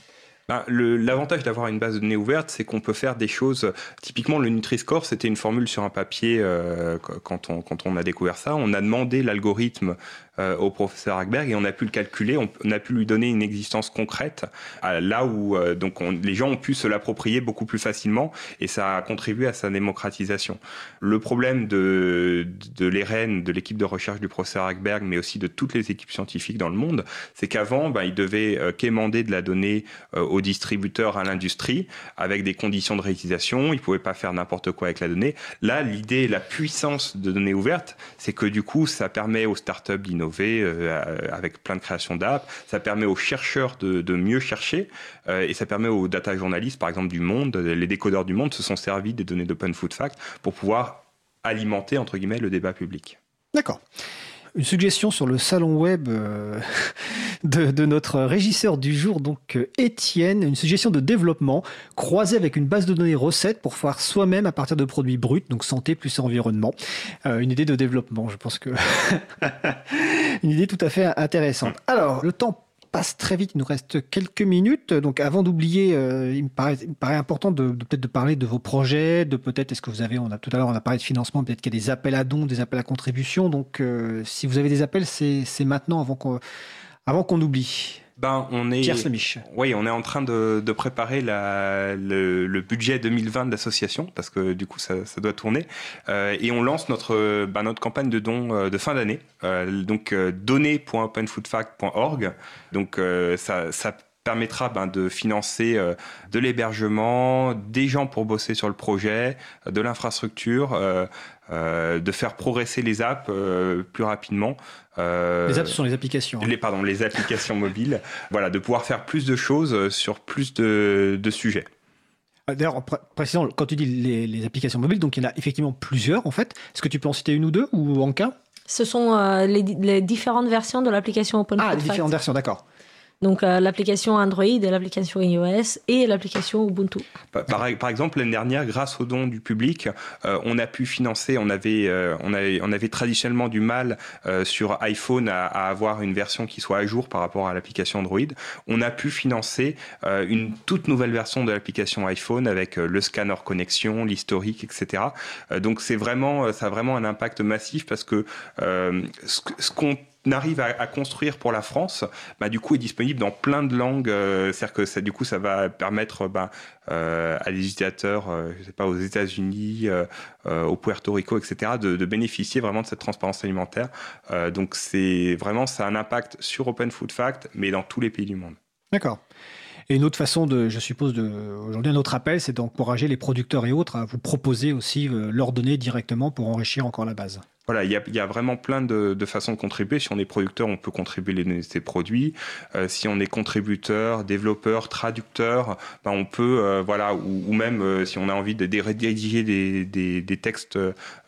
Ben, L'avantage d'avoir une base de données ouverte, c'est qu'on peut faire des choses. Typiquement, le Nutri-Score, c'était une formule sur un papier euh, quand, on, quand on a découvert ça. On a demandé l'algorithme euh, au professeur Hackberg et on a pu le calculer, on, a pu lui donner une existence concrète, là où euh, donc les gens ont pu se l'approprier beaucoup plus facilement et ça a contribué à sa démocratisation. Le problème de, de l'ERN, de l'équipe de recherche du professeur Hackberg, mais aussi de toutes les équipes scientifiques dans le monde, c'est qu'avant, ben, il devait euh, quémander de la donnée aux distributeurs, à l'industrie, avec des conditions de réutilisation, il pouvait pas faire n'importe quoi avec la donnée. Là, l'idée, la puissance de données ouvertes, c'est que du coup, ça permet aux startups d'innover euh, avec plein de créations d'apps. Ça permet aux chercheurs de, mieux chercher euh, et ça permet aux data journalistes, par exemple du Monde, les décodeurs du Monde se sont servis des données d'Open Food Fact pour pouvoir alimenter entre guillemets le débat public. D'accord une suggestion sur le salon web euh, de, notre régisseur du jour, donc euh, Étienne, une suggestion de développement croisée avec une base de données recettes pour faire soi-même à partir de produits bruts, donc santé plus environnement. Euh, une idée de développement, je pense que une idée tout à fait intéressante. Alors, le temps passe très vite, il nous reste quelques minutes. Donc avant d'oublier, euh, il, me paraît, important de, peut-être parler de vos projets, de peut-être, est-ce que vous avez, on a tout à l'heure on a parlé de financement, peut-être qu'il y a des appels à dons, des appels à contribution. Donc euh, si vous avez des appels, c'est maintenant avant qu'on avant qu'on oublie. Ben, on est, Pierre Oui, on est en train de, de préparer la, le, le, budget 2020 de l'association parce que du coup ça, ça doit tourner euh, et on lance notre ben, notre campagne de dons euh, de fin d'année. Euh, donc euh, donner.openfoodfact.org. Donc ça, ça permettra ben, de financer euh, de l'hébergement, des gens pour bosser sur le projet, de l'infrastructure, euh, de faire progresser les apps plus rapidement. les apps sont les applications. Hein. Les, pardon, les applications mobiles. Voilà, de pouvoir faire plus de choses sur plus de, de sujets. Euh, d'ailleurs, précisément, quand tu dis les, applications mobiles, donc il y en a effectivement plusieurs en fait. Est-ce que tu peux en citer une ou deux ou en cas? Ce sont euh, les, les, différentes versions de l'application OpenFootFact. Ah, les différentes versions, d'accord. Donc euh, l'application Android l'application iOS et l'application Ubuntu. Par, exemple, l'année dernière, grâce aux dons du public, euh, on a pu financer, on avait, euh, on avait, on avait traditionnellement du mal sur iPhone à, avoir une version qui soit à jour par rapport à l'application Android. On a pu financer une toute nouvelle version de l'application iPhone avec le scanner connexion, l'historique, etc. donc c'est vraiment, ça a vraiment un impact massif parce que ce qu'on arrive à, construire pour la France, bah, du coup, est disponible dans plein de langues. Euh, c'est-à-dire que ça, du coup, ça va permettre bah, euh, à des utilisateurs, euh, je sais pas, aux États-Unis, au Puerto Rico, etc., de, bénéficier vraiment de cette transparence alimentaire. donc, c'est vraiment, ça a un impact sur Open Food Fact, mais dans tous les pays du monde. D'accord. Et une autre façon de, je suppose, aujourd'hui, un autre appel, c'est d'encourager les producteurs et autres à vous proposer aussi leurs données directement pour enrichir encore la base voilà, il y a, vraiment plein de, façons de contribuer. Si on est producteur, on peut contribuer les ses produits. Euh, si on est contributeur, développeur, traducteur, ben on peut, euh, voilà, ou, même euh, si on a envie de, rédiger des, des, textes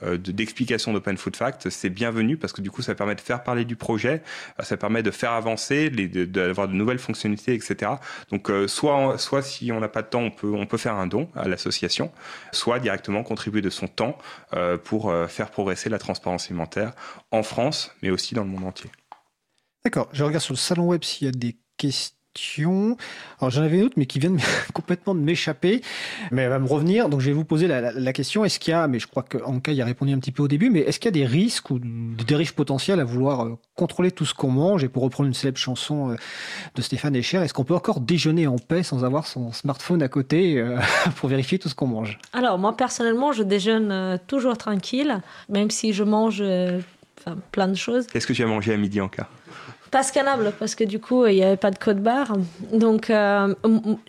d'explication d'Open Food Fact, c'est bienvenu parce que du coup, ça permet de faire parler du projet, ça permet de faire avancer, d'avoir de, de, nouvelles fonctionnalités, etc. Donc, soit, soit si on n'a pas de temps, on peut, on peut faire un don à l'association, soit directement contribuer de son temps pour faire progresser la transparence en France, mais aussi dans le monde entier. D'accord, je regarde sur le salon web s'il y a des questions. Alors j'en avais une autre, mais qui vient complètement de m'échapper. Mais elle va me revenir. Donc je vais vous poser la, question est-ce qu'il y a, mais je crois qu'en cas il a répondu un petit peu au début, mais est-ce qu'il y a des risques ou des dérives potentielles à vouloir euh, contrôler tout ce qu'on mange? Et pour reprendre une célèbre chanson euh, de Stéphane Echer, est-ce qu'on peut encore déjeuner en paix sans avoir son smartphone à côté euh, pour vérifier tout ce qu'on mange? Alors moi personnellement, je déjeune toujours tranquille, même si je mange plein de choses. Qu'est-ce que tu as mangé à midi en cas pas scannable parce que du coup il n'y avait pas de code barre. Donc euh,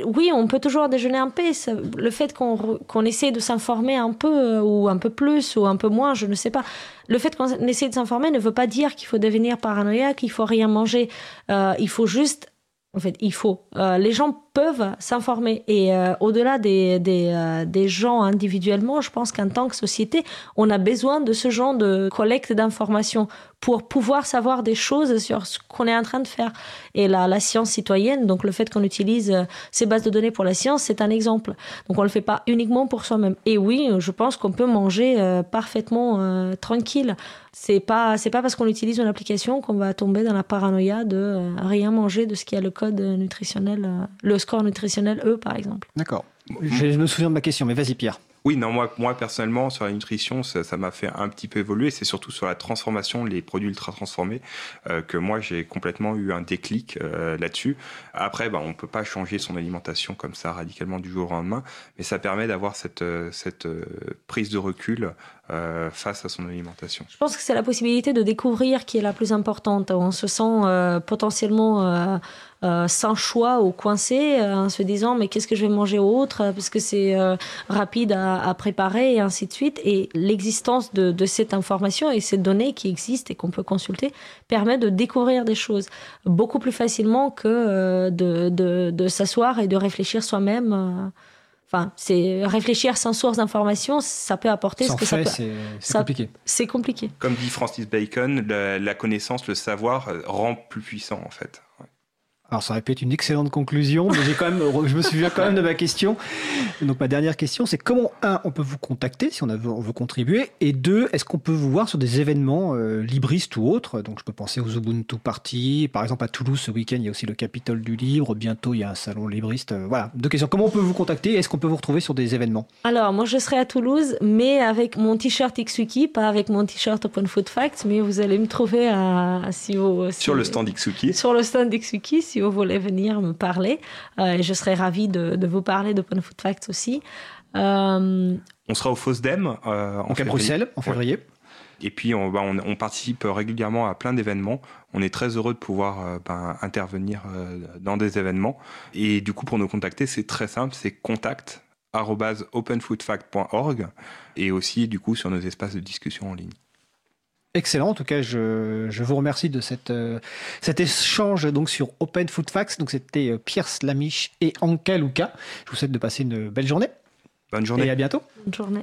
oui, on peut toujours déjeuner en paix. Le fait qu'on essaie de s'informer un peu euh, ou un peu plus ou un peu moins, je ne sais pas. Le fait qu'on essaie de s'informer ne veut pas dire qu'il faut devenir paranoïaque, qu'il faut rien manger. Euh, il faut juste en fait, il faut. les gens peuvent s'informer. Et au-delà des, des, des, gens individuellement, je pense qu'en tant que société, on a besoin de ce genre de collecte d'informations pour pouvoir savoir des choses sur ce qu'on est en train de faire. Et la, la science citoyenne, donc le fait qu'on utilise euh, ces bases de données pour la science, c'est un exemple. Donc on ne le fait pas uniquement pour soi-même. Et oui, je pense qu'on peut manger euh, parfaitement euh, tranquille. C'est pas c'est pas parce qu'on utilise une application qu'on va tomber dans la paranoïa de rien manger de ce qui a le code nutritionnel, le score nutritionnel E par exemple. D'accord. Je me souviens de ma question, mais vas-y Pierre. Oui, non, moi, moi personnellement, sur la nutrition, ça m'a fait un petit peu évoluer. C'est surtout sur la transformation, les produits ultra transformés, euh, que moi j'ai complètement eu un déclic euh, là-dessus. Après, bah, on peut pas changer son alimentation comme ça radicalement du jour au lendemain, mais ça permet d'avoir cette, euh, cette prise de recul face à son alimentation. Je pense que c'est la possibilité de découvrir qui est la plus importante. On se sent potentiellement euh, sans choix ou coincé euh, en se disant mais qu'est-ce que je vais manger autre parce que c'est euh, rapide à, préparer et ainsi de suite. Et l'existence de, cette information et ces données qui existent et qu'on peut consulter permet de découvrir des choses beaucoup plus facilement que de, de, s'asseoir et de réfléchir soi-même. Enfin, c'est réfléchir sans source d'information, ça peut apporter ce que ça peut. C'est compliqué. C'est compliqué. Comme dit Francis Bacon, la, connaissance, le savoir rend plus puissant en fait. Alors ça aurait pu être une excellente conclusion, mais j'ai quand même, je me souviens quand même de ma question. Donc ma dernière question, c'est comment un, on peut vous contacter si on, veut, on veut contribuer, et deux, est-ce qu'on peut vous voir sur des événements euh, libristes ou autres? Donc je peux penser aux Ubuntu Party, par exemple à Toulouse ce week-end, il y a aussi le Capitole du Livre, bientôt il y a un salon libriste. Euh, voilà, deux questions. Comment on peut vous contacter Est-ce qu'on peut vous retrouver sur des événements? Alors moi je serai à Toulouse, mais avec mon t-shirt Xsuki, pas avec mon t-shirt Open Food Facts, mais vous allez me trouver à, si vous, sur le stand Xsuki. Sur le stand Xsuki, si vous voulez venir me parler. Euh, et je serais ravie de, vous parler d'Open Food Facts aussi. Euh, on sera au FOSDEM euh, en Bruxelles en février. Et puis bah, on, on, participe régulièrement à plein d'événements. On est très heureux de pouvoir ben, intervenir dans des événements. Et du coup, pour nous contacter, c'est très simple, c'est contact openfoodfact.org et aussi du coup sur nos espaces de discussion en ligne. Excellent. En tout cas, je, je vous remercie de cette, euh, cet échange donc sur Open Food Facts. Donc, c'était euh, Pierre Slamiche et Anka Luca. Je vous souhaite de passer une belle journée. Bonne journée. Et à bientôt. Bonne journée.